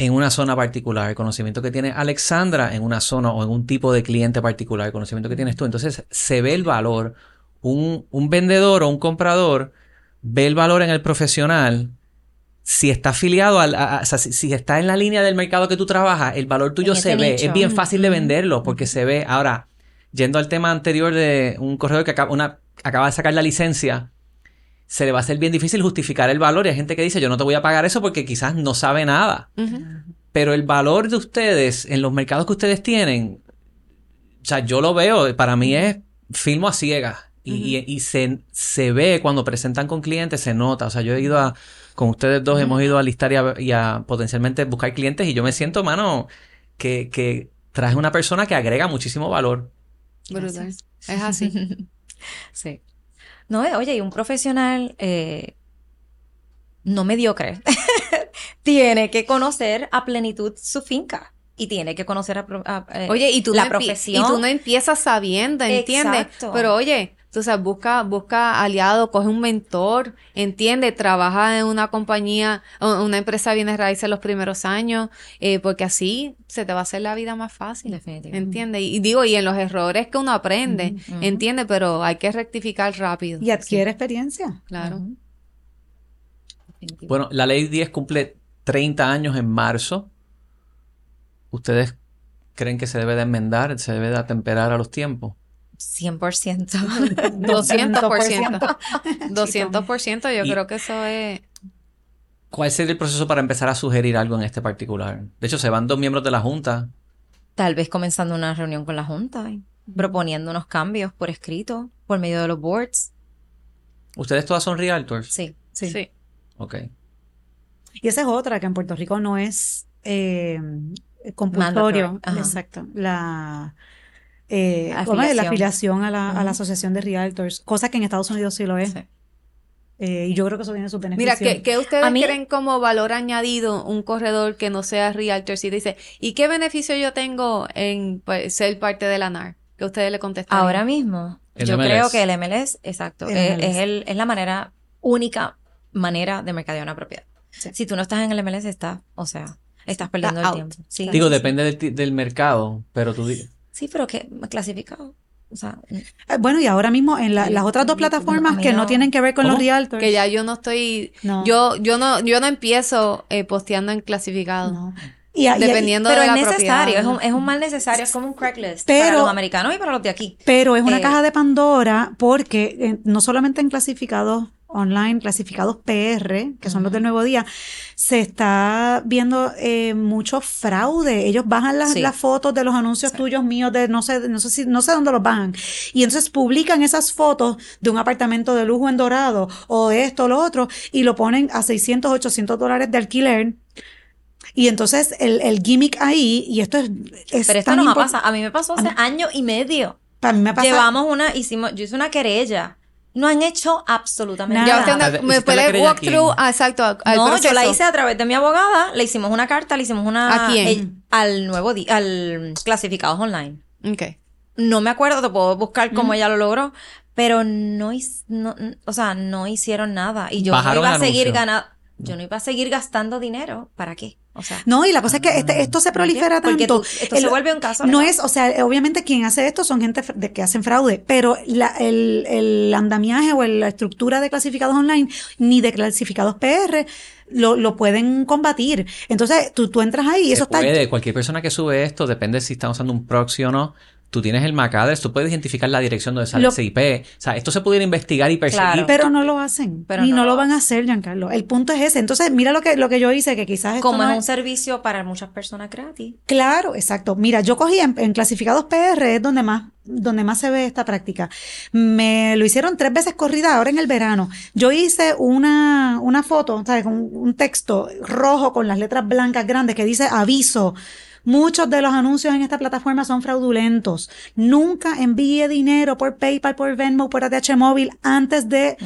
[SPEAKER 1] en una zona particular, el conocimiento que tiene Alexandra en una zona o en un tipo de cliente particular, el conocimiento que tienes tú. Entonces se ve el valor. Un, un vendedor o un comprador ve el valor en el profesional si está afiliado al, a, o sea, si, si, está en la línea del mercado que tú trabajas, el valor tuyo se ve. Nicho. Es bien fácil de venderlo porque se ve. Ahora, yendo al tema anterior de un corredor que acaba, una, acaba de sacar la licencia, se le va a hacer bien difícil justificar el valor. Y hay gente que dice, yo no te voy a pagar eso porque quizás no sabe nada. Uh -huh. Pero el valor de ustedes en los mercados que ustedes tienen, o sea, yo lo veo, para mí es filmo a ciegas. Y, uh -huh. y, y se, se ve cuando presentan con clientes, se nota. O sea, yo he ido a con ustedes dos hemos ido a listar y a, y a, potencialmente buscar clientes y yo me siento, mano, que, que traje una persona que agrega muchísimo valor.
[SPEAKER 4] Brutal. Es así.
[SPEAKER 2] sí. No, oye, y un profesional eh, no mediocre tiene que conocer a plenitud su finca y tiene que conocer a, a eh,
[SPEAKER 4] oye y tú
[SPEAKER 2] la
[SPEAKER 4] no
[SPEAKER 2] profesión
[SPEAKER 4] y tú no empiezas sabiendo entiendes
[SPEAKER 2] Exacto.
[SPEAKER 4] pero oye entonces busca, busca aliado, coge un mentor, entiende, trabaja en una compañía, una empresa bienes raíces los primeros años, eh, porque así se te va a hacer la vida más fácil. Entiende. Y, y, digo, y en los errores que uno aprende, uh -huh. entiende, pero hay que rectificar rápido.
[SPEAKER 3] Y adquiere sí. experiencia.
[SPEAKER 4] Claro. Uh
[SPEAKER 1] -huh. Bueno, la ley 10 cumple 30 años en marzo. ¿Ustedes creen que se debe de enmendar, se debe de atemperar a los tiempos?
[SPEAKER 2] 100%.
[SPEAKER 4] 200%. 200%. Yo creo que eso es...
[SPEAKER 1] ¿Cuál sería el proceso para empezar a sugerir algo en este particular? De hecho, se van dos miembros de la Junta.
[SPEAKER 2] Tal vez comenzando una reunión con la Junta, y proponiendo unos cambios por escrito, por medio de los boards.
[SPEAKER 1] ¿Ustedes todas son realtors?
[SPEAKER 2] Sí.
[SPEAKER 3] Sí.
[SPEAKER 4] sí.
[SPEAKER 1] Ok.
[SPEAKER 3] Y esa es otra, que en Puerto Rico no es eh, compulsorio. Exacto. La eh, afiliación. la afiliación a la, uh -huh. a la Asociación de Realtors, cosa que en Estados Unidos sí lo es. Sí. Eh, y yo creo que eso tiene sus beneficios.
[SPEAKER 4] Mira, ¿qué, qué ustedes mí, creen como valor añadido un corredor que no sea Realtor? Si dice, ¿y qué beneficio yo tengo en pues, ser parte de la NAR? Que ustedes le contestan.
[SPEAKER 2] Ahora mismo,
[SPEAKER 1] el
[SPEAKER 2] yo
[SPEAKER 1] MLS.
[SPEAKER 2] creo que el MLS, exacto,
[SPEAKER 3] El
[SPEAKER 2] es,
[SPEAKER 3] MLS.
[SPEAKER 2] es el, es la manera, única manera de mercadear una propiedad.
[SPEAKER 3] Sí.
[SPEAKER 2] Si tú no estás en el MLS, estás, o sea, estás perdiendo
[SPEAKER 4] Está
[SPEAKER 2] el
[SPEAKER 4] out.
[SPEAKER 2] tiempo. Sí,
[SPEAKER 1] Digo,
[SPEAKER 2] sí,
[SPEAKER 1] depende del, del mercado, pero tú
[SPEAKER 2] Sí, pero que clasificado. O sea,
[SPEAKER 3] Eh, Bueno, y ahora mismo en la- las otras dos plataformas
[SPEAKER 2] mí
[SPEAKER 3] que no
[SPEAKER 2] no.
[SPEAKER 3] tienen que ver con
[SPEAKER 1] ¿Cómo?
[SPEAKER 3] los realtors.
[SPEAKER 4] Que ya yo no estoy,
[SPEAKER 3] No.
[SPEAKER 4] yo, yo no, yo no empiezo eh, posteando en clasificado.
[SPEAKER 3] No. Y, a- y-
[SPEAKER 4] Dependiendo
[SPEAKER 2] pero
[SPEAKER 4] de
[SPEAKER 2] es
[SPEAKER 4] la
[SPEAKER 2] necesario, es un, es un mal necesario, es como un Craigslist
[SPEAKER 3] Pero-
[SPEAKER 2] para los americanos y para los de aquí.
[SPEAKER 3] Pero es una
[SPEAKER 2] Eh,
[SPEAKER 3] caja de Pandora porque eh, no solamente en clasificados online, clasificados PR, que son los del nuevo día, se está viendo eh, mucho fraude. Ellos bajan las,
[SPEAKER 2] Sí.
[SPEAKER 3] las fotos de los anuncios
[SPEAKER 2] Sí.
[SPEAKER 3] tuyos míos de no sé, no sé si, no sé dónde los bajan. Y entonces publican esas fotos de un apartamento de lujo en Dorado o esto o lo otro y lo ponen a 600, 800 dólares de alquiler. Y entonces el, el gimmick ahí, y esto es, es
[SPEAKER 2] Pero esto ha
[SPEAKER 3] impor-
[SPEAKER 2] pasado, a mí me pasó hace año y medio.
[SPEAKER 3] Para mí me pasa.
[SPEAKER 2] Llevamos una, hicimos, yo hice una querella. No han hecho absolutamente
[SPEAKER 3] Nada.
[SPEAKER 4] No-
[SPEAKER 1] ¿hiciste
[SPEAKER 4] me puede walkthrough, exacto, al
[SPEAKER 2] no, yo la hice a través de mi abogada, le hicimos una carta, le hicimos una...
[SPEAKER 4] ¿A quién?
[SPEAKER 2] eh, al nuevo, di- al clasificados online.
[SPEAKER 4] Okay.
[SPEAKER 2] No me acuerdo, te puedo buscar cómo ella lo logró, pero no, no, o sea, no hicieron nada. Y yo no iba a seguir ganando, yo no iba a seguir gastando dinero. ¿Para qué? O sea,
[SPEAKER 3] No, y la cosa es que este- esto se prolifera
[SPEAKER 2] porque
[SPEAKER 3] tanto.
[SPEAKER 2] tú- esto
[SPEAKER 3] El-
[SPEAKER 2] se vuelve un caso.
[SPEAKER 3] No
[SPEAKER 2] legal.
[SPEAKER 3] es, o sea, obviamente quien hace esto son gente de que hacen fraude, pero la, el, el andamiaje o el- la estructura de clasificados online ni de clasificados PR lo, lo pueden combatir. Entonces, tú, tú entras ahí y
[SPEAKER 1] se
[SPEAKER 3] eso está...
[SPEAKER 1] Cualquier persona que sube esto, depende si están usando un proxy o no. Tú tienes el MAC address, tú puedes identificar la dirección donde sale
[SPEAKER 3] Lo-
[SPEAKER 1] ese IP. O sea, esto se pudiera investigar y perseguir.
[SPEAKER 2] Claro.
[SPEAKER 3] Pero no lo hacen.
[SPEAKER 2] Pero
[SPEAKER 3] y
[SPEAKER 2] no
[SPEAKER 3] no,
[SPEAKER 2] lo
[SPEAKER 3] lo van a hacer, Giancarlo. El punto es ese. Entonces, mira lo que, lo que yo hice, que quizás esto
[SPEAKER 2] Como
[SPEAKER 3] no
[SPEAKER 2] es un servicio para muchas personas gratis.
[SPEAKER 3] Claro, exacto. Mira, yo cogí en, en clasificados PR, es donde más, donde más se ve esta práctica. Me lo hicieron tres veces corrida ahora en el verano. Yo hice una, una foto, ¿sabes? Con un texto rojo con las letras blancas grandes que dice aviso. Muchos de los anuncios en esta plataforma son fraudulentos. Nunca envíe dinero por PayPal, por Venmo, por ATH móvil antes de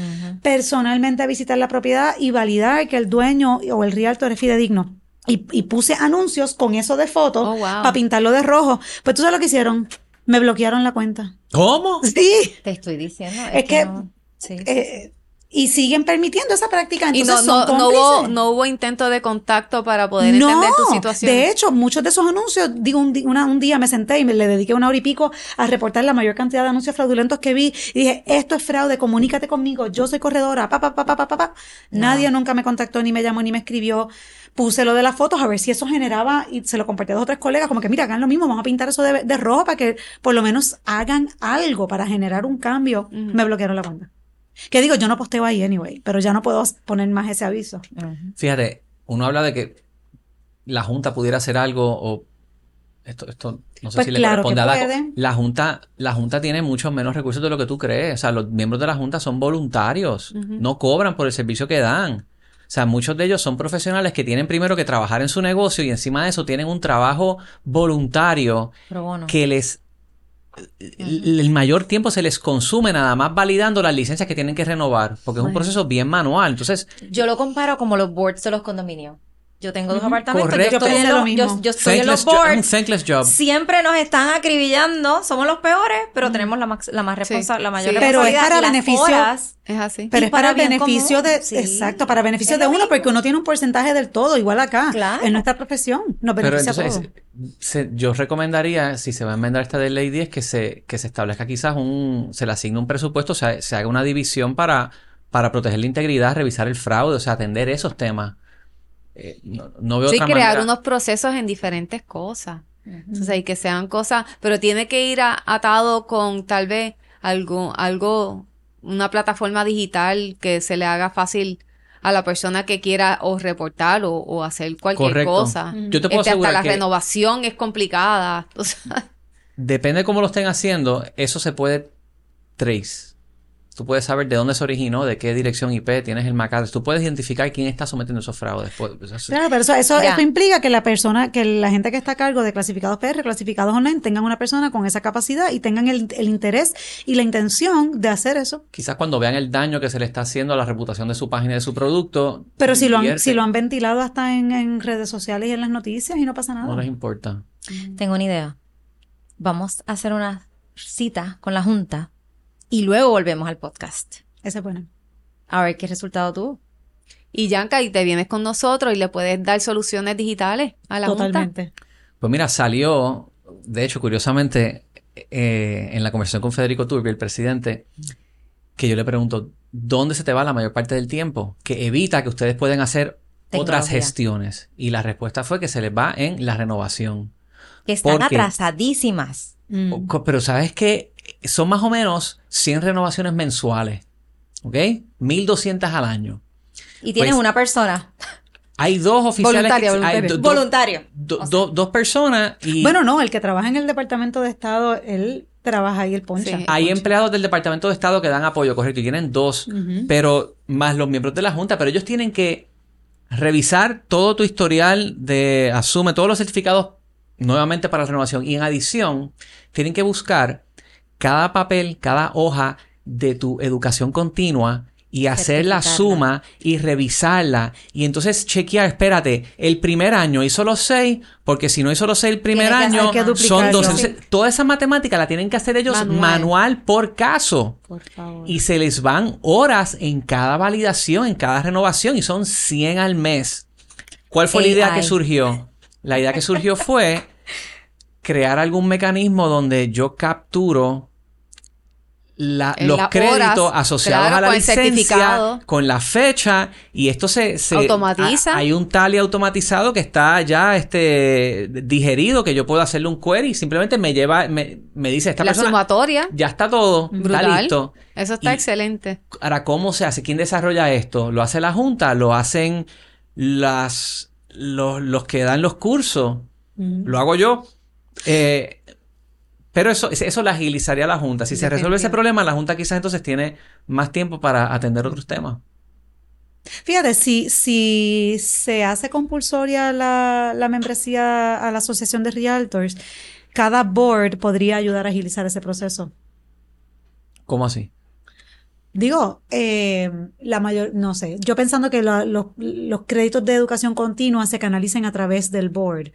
[SPEAKER 3] personalmente visitar la propiedad y validar que el dueño o el realtor es fidedigno. Y, y puse anuncios con eso de foto
[SPEAKER 4] Oh, wow.
[SPEAKER 3] para pintarlo de rojo. Pues tú sabes lo que hicieron. Me bloquearon la cuenta.
[SPEAKER 1] ¿Cómo?
[SPEAKER 3] Sí.
[SPEAKER 2] Te estoy diciendo.
[SPEAKER 3] Es que,
[SPEAKER 2] no- sí, sí,
[SPEAKER 3] Eh, y siguen permitiendo esa práctica.
[SPEAKER 4] Y
[SPEAKER 3] Entonces
[SPEAKER 4] no,
[SPEAKER 3] son
[SPEAKER 4] no, no hubo, no hubo intento de contacto para poder
[SPEAKER 3] No,
[SPEAKER 4] entender tu situación.
[SPEAKER 3] de hecho, muchos de esos anuncios, digo, un, una- un día me senté y me le dediqué una hora y pico a reportar la mayor cantidad de anuncios fraudulentos que vi y dije, esto es fraude, comunícate conmigo, yo soy corredora, pa, pa, pa, pa, pa, pa, pa. Nadie nunca me contactó, ni me llamó, ni me escribió. Puse lo de las fotos a ver si eso generaba y se lo compartí a dos o tres colegas, como que mira, hagan lo mismo, vamos a pintar eso de, de rojo para que por lo menos hagan algo para generar un cambio. Me bloquearon la cuenta. Que digo, yo no posteo ahí anyway, pero ya no puedo poner más ese aviso.
[SPEAKER 1] Fíjate, uno habla de que la Junta pudiera hacer algo o esto, esto no sé
[SPEAKER 3] Pues
[SPEAKER 1] si le corresponde
[SPEAKER 3] que
[SPEAKER 1] a la,
[SPEAKER 3] puede.
[SPEAKER 1] la Junta, la Junta tiene muchos menos recursos de lo que tú crees. O sea, los miembros de la Junta son voluntarios, no cobran por el servicio que dan. O sea, muchos de ellos son profesionales que tienen primero que trabajar en su negocio y encima de eso tienen un trabajo voluntario
[SPEAKER 2] Pero bueno.
[SPEAKER 1] que les el mayor tiempo se les consume nada más validando las licencias que tienen que renovar, porque es un proceso bien manual. Entonces,
[SPEAKER 2] Yo lo comparo como los boards de los condominios. Yo tengo dos apartamentos,
[SPEAKER 1] Correcto.
[SPEAKER 2] yo estoy, en
[SPEAKER 3] lo
[SPEAKER 2] los,
[SPEAKER 3] mismo.
[SPEAKER 2] yo, yo estoy en los boards.
[SPEAKER 1] job.
[SPEAKER 2] Siempre nos están acribillando, somos los peores, pero tenemos la, max- la más
[SPEAKER 4] Sí.
[SPEAKER 2] responsa- la mayor
[SPEAKER 4] Sí.
[SPEAKER 3] Pero es
[SPEAKER 2] responsabilidad.
[SPEAKER 3] para beneficio-
[SPEAKER 2] horas-
[SPEAKER 4] Es así.
[SPEAKER 3] Pero
[SPEAKER 2] Y
[SPEAKER 3] es para,
[SPEAKER 2] para
[SPEAKER 3] beneficio
[SPEAKER 2] común,
[SPEAKER 3] de,
[SPEAKER 2] sí.
[SPEAKER 3] exacto, para beneficio
[SPEAKER 2] Es
[SPEAKER 3] de
[SPEAKER 2] lo
[SPEAKER 3] uno,
[SPEAKER 2] mismo.
[SPEAKER 3] porque uno tiene un porcentaje del todo, igual acá.
[SPEAKER 2] Claro.
[SPEAKER 3] En nuestra profesión, nos
[SPEAKER 1] Pero
[SPEAKER 3] beneficia a
[SPEAKER 1] entonces, se- yo recomendaría, si se va a enmendar esta de ley 10, que se, que se establezca quizás un, se le asigne un presupuesto, o sea, se haga una división para, para proteger la integridad, revisar el fraude, o sea, atender esos temas. Eh, no, no veo
[SPEAKER 4] Sí,
[SPEAKER 1] otra
[SPEAKER 4] crear
[SPEAKER 1] manera.
[SPEAKER 4] unos procesos en diferentes cosas. Entonces, y que sean cosas, pero tiene que ir a- atado con tal vez algo, algo, una plataforma digital que se le haga fácil a la persona que quiera o reportar o, o hacer cualquier
[SPEAKER 1] Correcto.
[SPEAKER 4] cosa.
[SPEAKER 1] Yo te puedo
[SPEAKER 4] Este, hasta
[SPEAKER 1] asegurar
[SPEAKER 4] la
[SPEAKER 1] que
[SPEAKER 4] renovación es complicada. O sea,
[SPEAKER 1] depende de cómo lo estén haciendo, eso se puede trace. Tú puedes saber de dónde se originó, de qué dirección IP tienes el MAC address. Tú puedes identificar quién está sometiendo esos fraudes. Pues, eso-
[SPEAKER 3] Claro, pero eso, eso, implica que la persona, que la gente que está a cargo de clasificados PR, clasificados online, tengan una persona con esa capacidad y tengan el, el interés y la intención de hacer eso.
[SPEAKER 1] Quizás cuando vean el daño que se le está haciendo a la reputación de su página y de su producto.
[SPEAKER 3] Pero si lo han, si lo han ventilado hasta en, en redes sociales y en las noticias y no pasa nada.
[SPEAKER 1] No les importa.
[SPEAKER 2] Tengo una idea. Vamos a hacer una cita con la Junta y luego volvemos al podcast.
[SPEAKER 3] Ese es bueno.
[SPEAKER 2] A ver qué resultado tuvo.
[SPEAKER 4] y Yanka, y te vienes con nosotros y le puedes dar soluciones digitales a la Junta.
[SPEAKER 3] Totalmente.
[SPEAKER 1] Pues mira, salió, de hecho, curiosamente, eh, en la conversación con Federico Turbi, el presidente, que yo le pregunto, ¿dónde se te va la mayor parte del tiempo? Que evita que ustedes puedan hacer otras gestiones. Y la respuesta fue que se les va en la renovación.
[SPEAKER 2] Que están atrasadísimas.
[SPEAKER 3] Mm.
[SPEAKER 1] Pero sabes que son más o menos 100 renovaciones mensuales. ¿Ok? 1200 al año.
[SPEAKER 2] Y tienes
[SPEAKER 1] Pues-
[SPEAKER 2] una persona.
[SPEAKER 1] Hay dos oficiales.
[SPEAKER 4] Voluntaria,
[SPEAKER 1] que- hay
[SPEAKER 4] voluntaria.
[SPEAKER 1] do- do-
[SPEAKER 2] Voluntario.
[SPEAKER 1] do- do- dos personas y
[SPEAKER 3] Bueno, no, el que trabaja en el Departamento de Estado, él trabaja ahí el poncha.
[SPEAKER 4] Sí.
[SPEAKER 1] hay empleados del Departamento de Estado que dan apoyo, correcto, y tienen dos, pero más los miembros de la Junta, pero ellos tienen que revisar todo tu historial de asume todos los certificados nuevamente para la renovación y en adición tienen que buscar cada papel, cada hoja de tu educación continua y hacer la suma y revisarla y entonces chequear, espérate, el primer año hizo los seis, porque si no hizo los seis el primer año son
[SPEAKER 3] duplicarlo.
[SPEAKER 1] 12.
[SPEAKER 3] Sí.
[SPEAKER 1] Entonces, Toda esa matemática la tienen que hacer ellos manual,
[SPEAKER 4] Manual.
[SPEAKER 1] por caso.
[SPEAKER 3] Por favor.
[SPEAKER 1] Y se les van horas en cada validación, en cada renovación, y son 100 al mes. ¿Cuál fue la idea que surgió? La idea que surgió fue crear algún mecanismo donde yo capturo la- los créditos
[SPEAKER 4] horas,
[SPEAKER 1] asociados
[SPEAKER 4] claro,
[SPEAKER 1] a la
[SPEAKER 4] con
[SPEAKER 1] licencia con la fecha y esto se, se-
[SPEAKER 4] Automatiza.
[SPEAKER 1] a- hay un tally automatizado que está ya este digerido que yo puedo hacerle un query y simplemente me lleva me, me dice esta
[SPEAKER 4] la
[SPEAKER 1] persona
[SPEAKER 4] sumatoria,
[SPEAKER 1] ya está todo está
[SPEAKER 4] brutal.
[SPEAKER 1] listo
[SPEAKER 4] Eso está
[SPEAKER 1] Y-
[SPEAKER 4] excelente.
[SPEAKER 1] Ahora, ¿cómo se hace? ¿Quién desarrolla esto? ¿Lo hace la Junta? ¿Lo hacen las, los, los que dan los cursos? ¿Lo hago yo? Eh, pero eso, eso le agilizaría la Junta. Si se resuelve ese problema, la Junta quizás entonces tiene más tiempo para atender otros temas.
[SPEAKER 3] Fíjate, si, si se hace compulsoria la, la membresía a la Asociación de Realtors, cada board podría ayudar a agilizar ese proceso.
[SPEAKER 1] ¿Cómo así?
[SPEAKER 3] Digo, eh, la mayor, no sé, yo pensando que la- los, los créditos de educación continua se canalicen a través del board,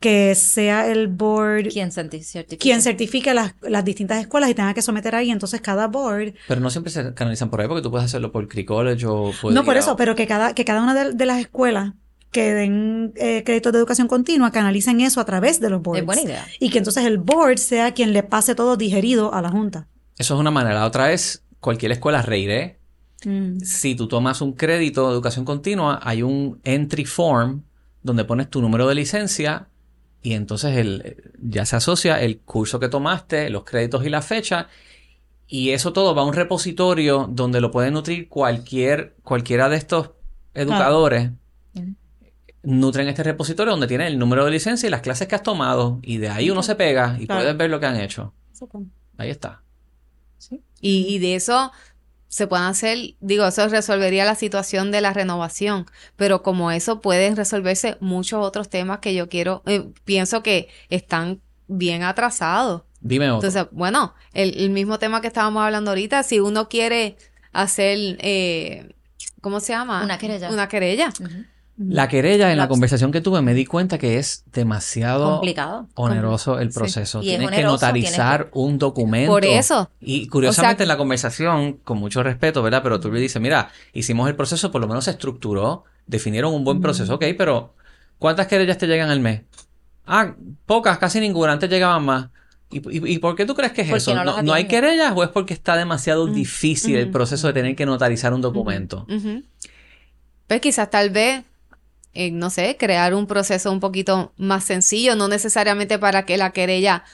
[SPEAKER 3] que sea el board
[SPEAKER 2] ¿Quién certi- certifica?
[SPEAKER 3] quien certifique las, las distintas escuelas y tenga que someter ahí, entonces cada board,
[SPEAKER 1] Pero no siempre se canalizan por ahí porque tú puedes hacerlo por Cree College o puedes
[SPEAKER 3] no por eso, pero que cada, que cada una de, de las escuelas que den eh, créditos de educación continua canalicen eso a través de los boards.
[SPEAKER 2] Es buena idea.
[SPEAKER 3] Y que entonces el board sea quien le pase todo digerido a la junta.
[SPEAKER 1] Eso es una manera. La otra es cualquier escuela reiré.
[SPEAKER 3] Mm.
[SPEAKER 1] Si tú tomas un crédito de educación continua, hay un entry form donde pones tu número de licencia y entonces el, ya se asocia el curso que tomaste, los créditos y la fecha. Y eso todo va a un repositorio donde lo puede nutrir cualquier, cualquiera de estos educadores.
[SPEAKER 2] Ujú.
[SPEAKER 1] Nutren este repositorio donde tiene el número de licencia y las clases que has tomado. Y de ahí uno se pega y
[SPEAKER 3] Claro.
[SPEAKER 1] puedes ver lo que han hecho. Ahí está.
[SPEAKER 4] Y, y de eso se pueden hacer, digo, eso resolvería la situación de la renovación, pero como eso pueden resolverse muchos otros temas que yo quiero, eh, pienso que están bien atrasados.
[SPEAKER 1] Dime otro.
[SPEAKER 4] Entonces, bueno, el, el mismo tema que estábamos hablando ahorita, si uno quiere hacer, eh, ¿cómo se llama?
[SPEAKER 2] Una querella.
[SPEAKER 4] Una querella.
[SPEAKER 1] La querella, en la conversación que tuve, me di cuenta que es demasiado
[SPEAKER 2] Complicado.
[SPEAKER 1] oneroso el
[SPEAKER 4] Sí.
[SPEAKER 1] proceso. Tienes que notarizar un documento.
[SPEAKER 4] Por eso.
[SPEAKER 1] Y curiosamente
[SPEAKER 4] O sea-
[SPEAKER 1] en la conversación, con mucho respeto, ¿verdad? Pero tú le dices, mira, hicimos el proceso, por lo menos se estructuró, definieron un buen proceso, ok, pero ¿cuántas querellas te llegan al mes? Ah, pocas, casi ninguna, antes llegaban más. ¿Y, y, y por qué tú crees que es
[SPEAKER 2] Porque
[SPEAKER 1] eso?
[SPEAKER 2] no
[SPEAKER 1] ¿No,
[SPEAKER 2] los
[SPEAKER 1] no hay querellas o es porque está demasiado difícil el proceso de tener que notarizar un documento?
[SPEAKER 4] Pues quizás tal vez, eh, no sé, crear un proceso un poquito más sencillo, no necesariamente para que la querella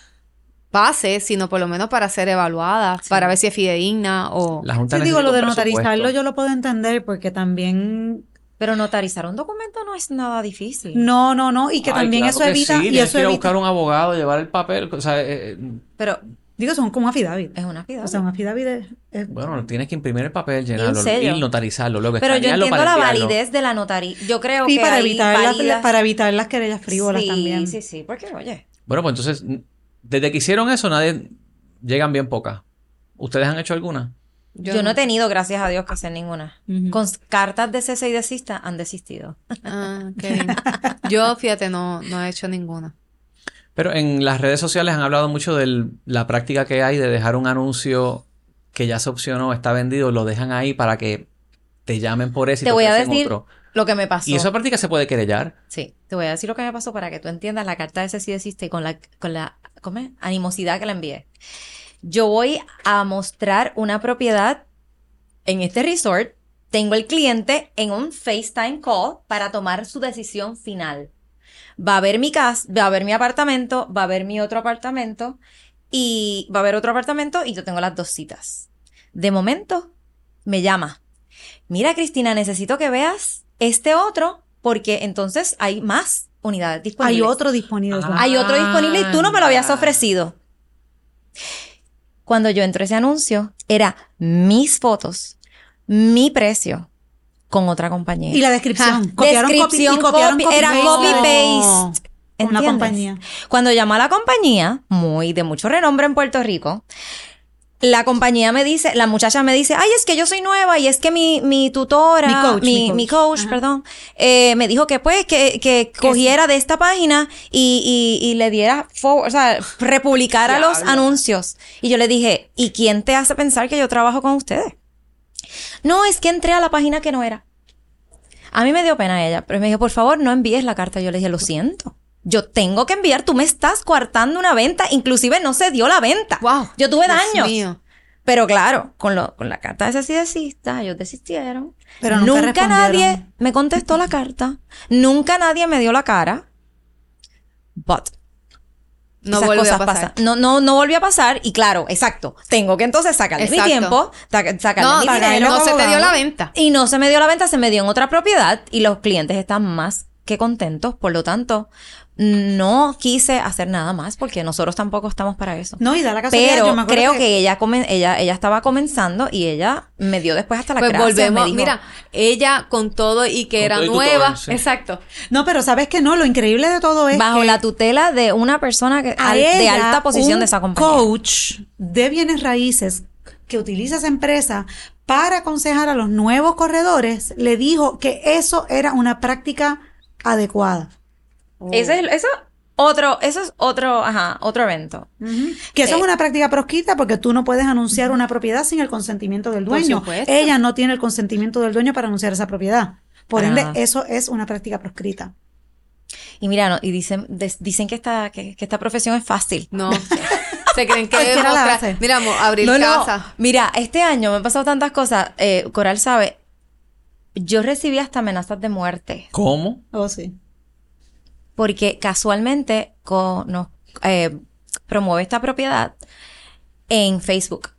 [SPEAKER 4] pase, sino por lo menos para ser evaluada, para ver si es fidedigna o...
[SPEAKER 1] La Junta
[SPEAKER 3] Sí, digo, lo de notarizarlo yo lo puedo entender porque también...
[SPEAKER 2] Pero notarizar un documento no es nada difícil.
[SPEAKER 3] No, no, no, y que
[SPEAKER 1] Ay,
[SPEAKER 3] también
[SPEAKER 1] claro
[SPEAKER 3] eso
[SPEAKER 1] que
[SPEAKER 3] evita...
[SPEAKER 1] sí,
[SPEAKER 3] y eso
[SPEAKER 1] que
[SPEAKER 3] evita...
[SPEAKER 1] buscar un abogado, llevar el papel. O sea, eh, eh,
[SPEAKER 2] Pero
[SPEAKER 3] Digo, son como affidavit.
[SPEAKER 2] es una piedad.
[SPEAKER 3] O sea, un affidavit es... es-
[SPEAKER 1] bueno, tienes que imprimir el papel, llenarlo y notarizarlo, luego
[SPEAKER 2] Pero yo entiendo la validez de la notaría. Yo creo
[SPEAKER 3] sí,
[SPEAKER 2] que
[SPEAKER 3] para
[SPEAKER 2] hay
[SPEAKER 3] evitar, las-
[SPEAKER 2] válidas-
[SPEAKER 3] para evitar las querellas frívolas
[SPEAKER 2] sí,
[SPEAKER 3] también.
[SPEAKER 2] Sí, sí, porque oye,
[SPEAKER 1] Bueno, pues entonces, desde que hicieron eso, nadie llegan bien pocas. ¿Ustedes han hecho alguna?
[SPEAKER 2] yo, no he tenido, gracias a Dios, que hacer ninguna. Con cartas de cese y desista han desistido.
[SPEAKER 4] Ah, qué bien. Yo, fíjate, no, no he hecho ninguna.
[SPEAKER 1] Pero en las redes sociales han hablado mucho de la práctica que hay de dejar un anuncio que ya se opcionó, está vendido, lo dejan ahí para que te llamen por eso y
[SPEAKER 2] Te voy a decir
[SPEAKER 1] otro.
[SPEAKER 2] lo que me pasó.
[SPEAKER 1] Y esa práctica se puede querellar.
[SPEAKER 2] Sí, te voy a decir lo que me pasó para que tú entiendas la carta de cese y desista y con la, con la ¿cómo es? animosidad que la envié. Yo voy a mostrar una propiedad en este resort. Tengo el cliente en un FaceTime call para tomar su decisión final. Va a ver mi casa, va a ver mi apartamento, va a ver mi otro apartamento y va a haber otro apartamento y yo tengo las dos citas. De momento, me llama. Mira, Cristina, necesito que veas este otro porque entonces hay más unidades disponibles.
[SPEAKER 3] Hay otro disponible.
[SPEAKER 1] Ah.
[SPEAKER 2] Hay otro disponible y tú no me lo habías ofrecido. Cuando yo entré ese anuncio, era mis fotos, mi precio con otra compañía.
[SPEAKER 3] Y la descripción. Copiaron copy- y copiaron
[SPEAKER 2] copy- era
[SPEAKER 3] copy-paste
[SPEAKER 2] copy-paste.
[SPEAKER 3] con Una
[SPEAKER 2] ¿Entiendes?
[SPEAKER 3] compañía.
[SPEAKER 2] Cuando llamó a la compañía, muy de mucho renombre en Puerto Rico, la compañía me dice, la muchacha me dice, ay, es que yo soy nueva y es que mi, mi tutora,
[SPEAKER 3] Mi coach,
[SPEAKER 2] mi,
[SPEAKER 3] mi coach.
[SPEAKER 2] mi coach,
[SPEAKER 3] Ajá.
[SPEAKER 2] perdón, eh, me dijo que pues, que, que cogiera de esta página y, y, y le diera, forward, o sea, republicara los anuncios. Y yo le dije, ¿y quién te hace pensar que yo trabajo con ustedes? No, es que entré a la página que no era. A mí me dio pena ella, pero me dijo, por favor, no envíes la carta. Yo le dije, lo siento. Yo tengo que enviar, tú me estás coartando una venta, inclusive no se dio la venta.
[SPEAKER 4] Wow.
[SPEAKER 2] Yo tuve
[SPEAKER 4] Dios
[SPEAKER 2] daños.
[SPEAKER 4] mío.
[SPEAKER 2] Pero claro, con, lo, con la carta de ese sí desista, ellos desistieron.
[SPEAKER 3] Pero nunca respondieron.
[SPEAKER 2] nadie me contestó la carta. Nunca nadie me dio la cara. But
[SPEAKER 4] No
[SPEAKER 2] esas
[SPEAKER 4] vuelve a
[SPEAKER 2] cosas
[SPEAKER 4] pasar.
[SPEAKER 2] pasan. No, no, no volvió a pasar. Y claro, exacto. Tengo que entonces sacarle mi tiempo, saca- sacarle
[SPEAKER 4] No,
[SPEAKER 2] mi dinero.
[SPEAKER 4] no se te dio la venta.
[SPEAKER 2] Y no se me dio la venta, se me dio en otra propiedad y los clientes están más que contentos. Por lo tanto, no quise hacer nada más porque nosotros tampoco estamos para eso.
[SPEAKER 3] No, y da la casualidad. yo me
[SPEAKER 2] Pero
[SPEAKER 3] acuerdo
[SPEAKER 2] creo que, ella, comen- ella ella estaba comenzando y ella me dio después hasta la
[SPEAKER 4] Pues
[SPEAKER 2] gracias,
[SPEAKER 4] volvemos.
[SPEAKER 2] me dijo,
[SPEAKER 4] Mira, ella con todo y que era nueva.
[SPEAKER 1] tutor, sí.
[SPEAKER 4] Exacto.
[SPEAKER 3] No, pero sabes que no, lo increíble de todo es
[SPEAKER 2] bajo
[SPEAKER 3] que
[SPEAKER 2] la tutela de una persona que de alta posición
[SPEAKER 3] un
[SPEAKER 2] de esa compañía.
[SPEAKER 3] coach de bienes raíces que utiliza esa empresa para aconsejar a los nuevos corredores, le dijo que eso era una práctica adecuada.
[SPEAKER 2] Ese es, eso otro, eso es otro, ajá, otro evento.
[SPEAKER 3] Que eso es
[SPEAKER 2] Eh.
[SPEAKER 3] una práctica proscrita porque tú no puedes anunciar una propiedad sin el consentimiento del dueño. Ella no tiene el consentimiento del dueño para anunciar esa propiedad. Por ende,
[SPEAKER 2] nada.
[SPEAKER 3] eso es una práctica proscrita.
[SPEAKER 2] Y mira, no, y dicen, des- dicen que esta, que, que esta profesión es fácil.
[SPEAKER 4] No. Se creen que
[SPEAKER 3] hace.
[SPEAKER 4] Mira, mo- abrir
[SPEAKER 2] No, no.
[SPEAKER 4] casa.
[SPEAKER 2] Mira, este año me han pasado tantas cosas. Eh, Coral sabe, yo recibí hasta amenazas de muerte.
[SPEAKER 1] ¿Cómo?
[SPEAKER 3] Oh, sí.
[SPEAKER 2] Porque casualmente co- nos eh, promueve esta propiedad en Facebook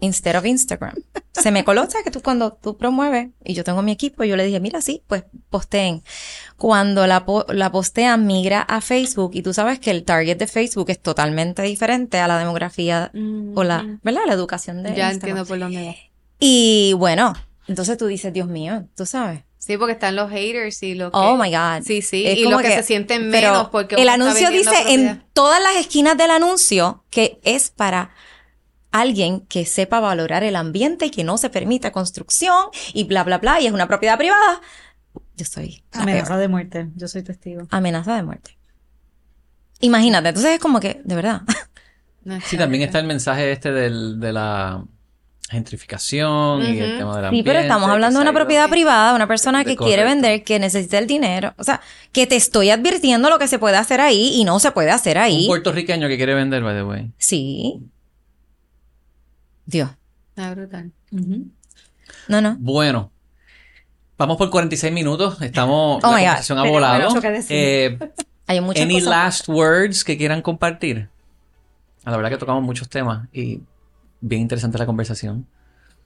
[SPEAKER 2] instead of Instagram. Se me ¿sabes? Que tú cuando tú promueves y yo tengo mi equipo, yo le dije, mira, sí, pues posteen. Cuando la, po- la postean, migra a Facebook y tú sabes que el target de Facebook es totalmente diferente a la demografía o la, ¿verdad? La educación de
[SPEAKER 4] Ya
[SPEAKER 2] Instagram.
[SPEAKER 4] entiendo por dónde va.
[SPEAKER 2] Y bueno, entonces tú dices, Dios mío, tú sabes.
[SPEAKER 4] Sí, porque están los haters y lo que...
[SPEAKER 2] Oh my God.
[SPEAKER 4] Sí, sí.
[SPEAKER 2] Es
[SPEAKER 4] y
[SPEAKER 2] como
[SPEAKER 4] lo que, se sienten menos porque
[SPEAKER 2] el anuncio dice
[SPEAKER 4] propiedad.
[SPEAKER 2] en todas las esquinas del anuncio que es para alguien que sepa valorar el ambiente y que no se permita construcción y bla bla bla y es una propiedad privada. Yo soy
[SPEAKER 3] Amenaza
[SPEAKER 2] peor.
[SPEAKER 3] de muerte. Yo soy testigo.
[SPEAKER 2] amenaza de muerte. Imagínate, entonces es como que, de verdad.
[SPEAKER 4] No,
[SPEAKER 1] Sí, también está el mensaje este del, de la gentrificación y el tema del
[SPEAKER 2] Sí,
[SPEAKER 1] ambiente.
[SPEAKER 2] pero estamos hablando de una
[SPEAKER 1] ha
[SPEAKER 2] propiedad privada, una persona que quiere vender, que necesita el dinero. O sea, que te estoy advirtiendo lo que se puede hacer ahí y no se puede hacer
[SPEAKER 1] Un
[SPEAKER 2] ahí.
[SPEAKER 1] puertorriqueño que quiere vender, by the way.
[SPEAKER 2] Sí. Dios.
[SPEAKER 4] Ah, brutal.
[SPEAKER 2] No, no.
[SPEAKER 1] Bueno, vamos por 46 minutos. Estamos.
[SPEAKER 2] Oh
[SPEAKER 1] la
[SPEAKER 2] my God.
[SPEAKER 1] conversación ha
[SPEAKER 3] Tenemos
[SPEAKER 1] volado.
[SPEAKER 3] mucho que decir.
[SPEAKER 1] Eh,
[SPEAKER 2] Hay muchas
[SPEAKER 1] any
[SPEAKER 2] cosas.
[SPEAKER 1] last words que quieran compartir? A la verdad que tocamos muchos temas y bien interesante la conversación.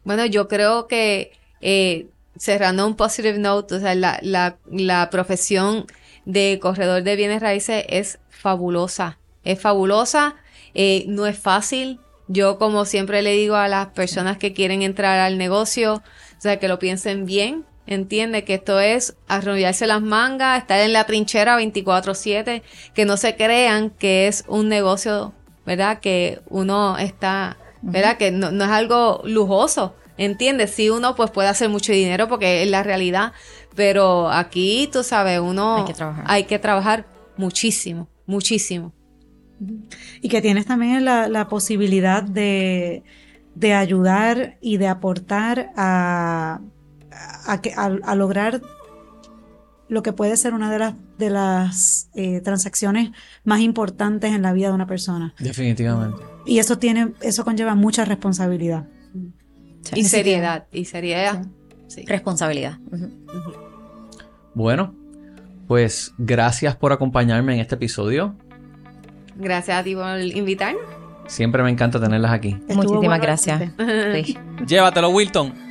[SPEAKER 4] Bueno, yo creo que eh, cerrando un positive note, o sea, la, la, la profesión de corredor de bienes raíces es fabulosa. Es fabulosa, eh, no es fácil. Yo, como siempre le digo a las personas que quieren entrar al negocio, o sea, que lo piensen bien, entiende que esto es arrollarse las mangas, estar en la trinchera 24/7, que no se crean que es un negocio, ¿verdad? Que uno está, ¿verdad? Que no, no es algo lujoso, ¿entiendes? Sí, uno pues puede hacer mucho dinero porque es la realidad, pero aquí, tú sabes, uno
[SPEAKER 2] Hay que trabajar.
[SPEAKER 4] hay que trabajar muchísimo, muchísimo.
[SPEAKER 3] Y que tienes también la, la posibilidad de, de ayudar y de aportar a, a, que- a- a lograr lo que puede ser una de las, de las eh, transacciones más importantes en la vida de una persona.
[SPEAKER 1] Definitivamente.
[SPEAKER 3] Y eso tiene, eso conlleva mucha responsabilidad.
[SPEAKER 4] Y seriedad, y seriedad. Sí.
[SPEAKER 2] Responsabilidad.
[SPEAKER 1] Bueno, pues gracias por acompañarme en este episodio.
[SPEAKER 4] Gracias a ti por invitarnos.
[SPEAKER 1] Siempre me encanta tenerlas aquí.
[SPEAKER 3] Estuvo
[SPEAKER 2] Muchísimas
[SPEAKER 3] bueno
[SPEAKER 2] gracias.
[SPEAKER 1] Llévatelo, Wilton.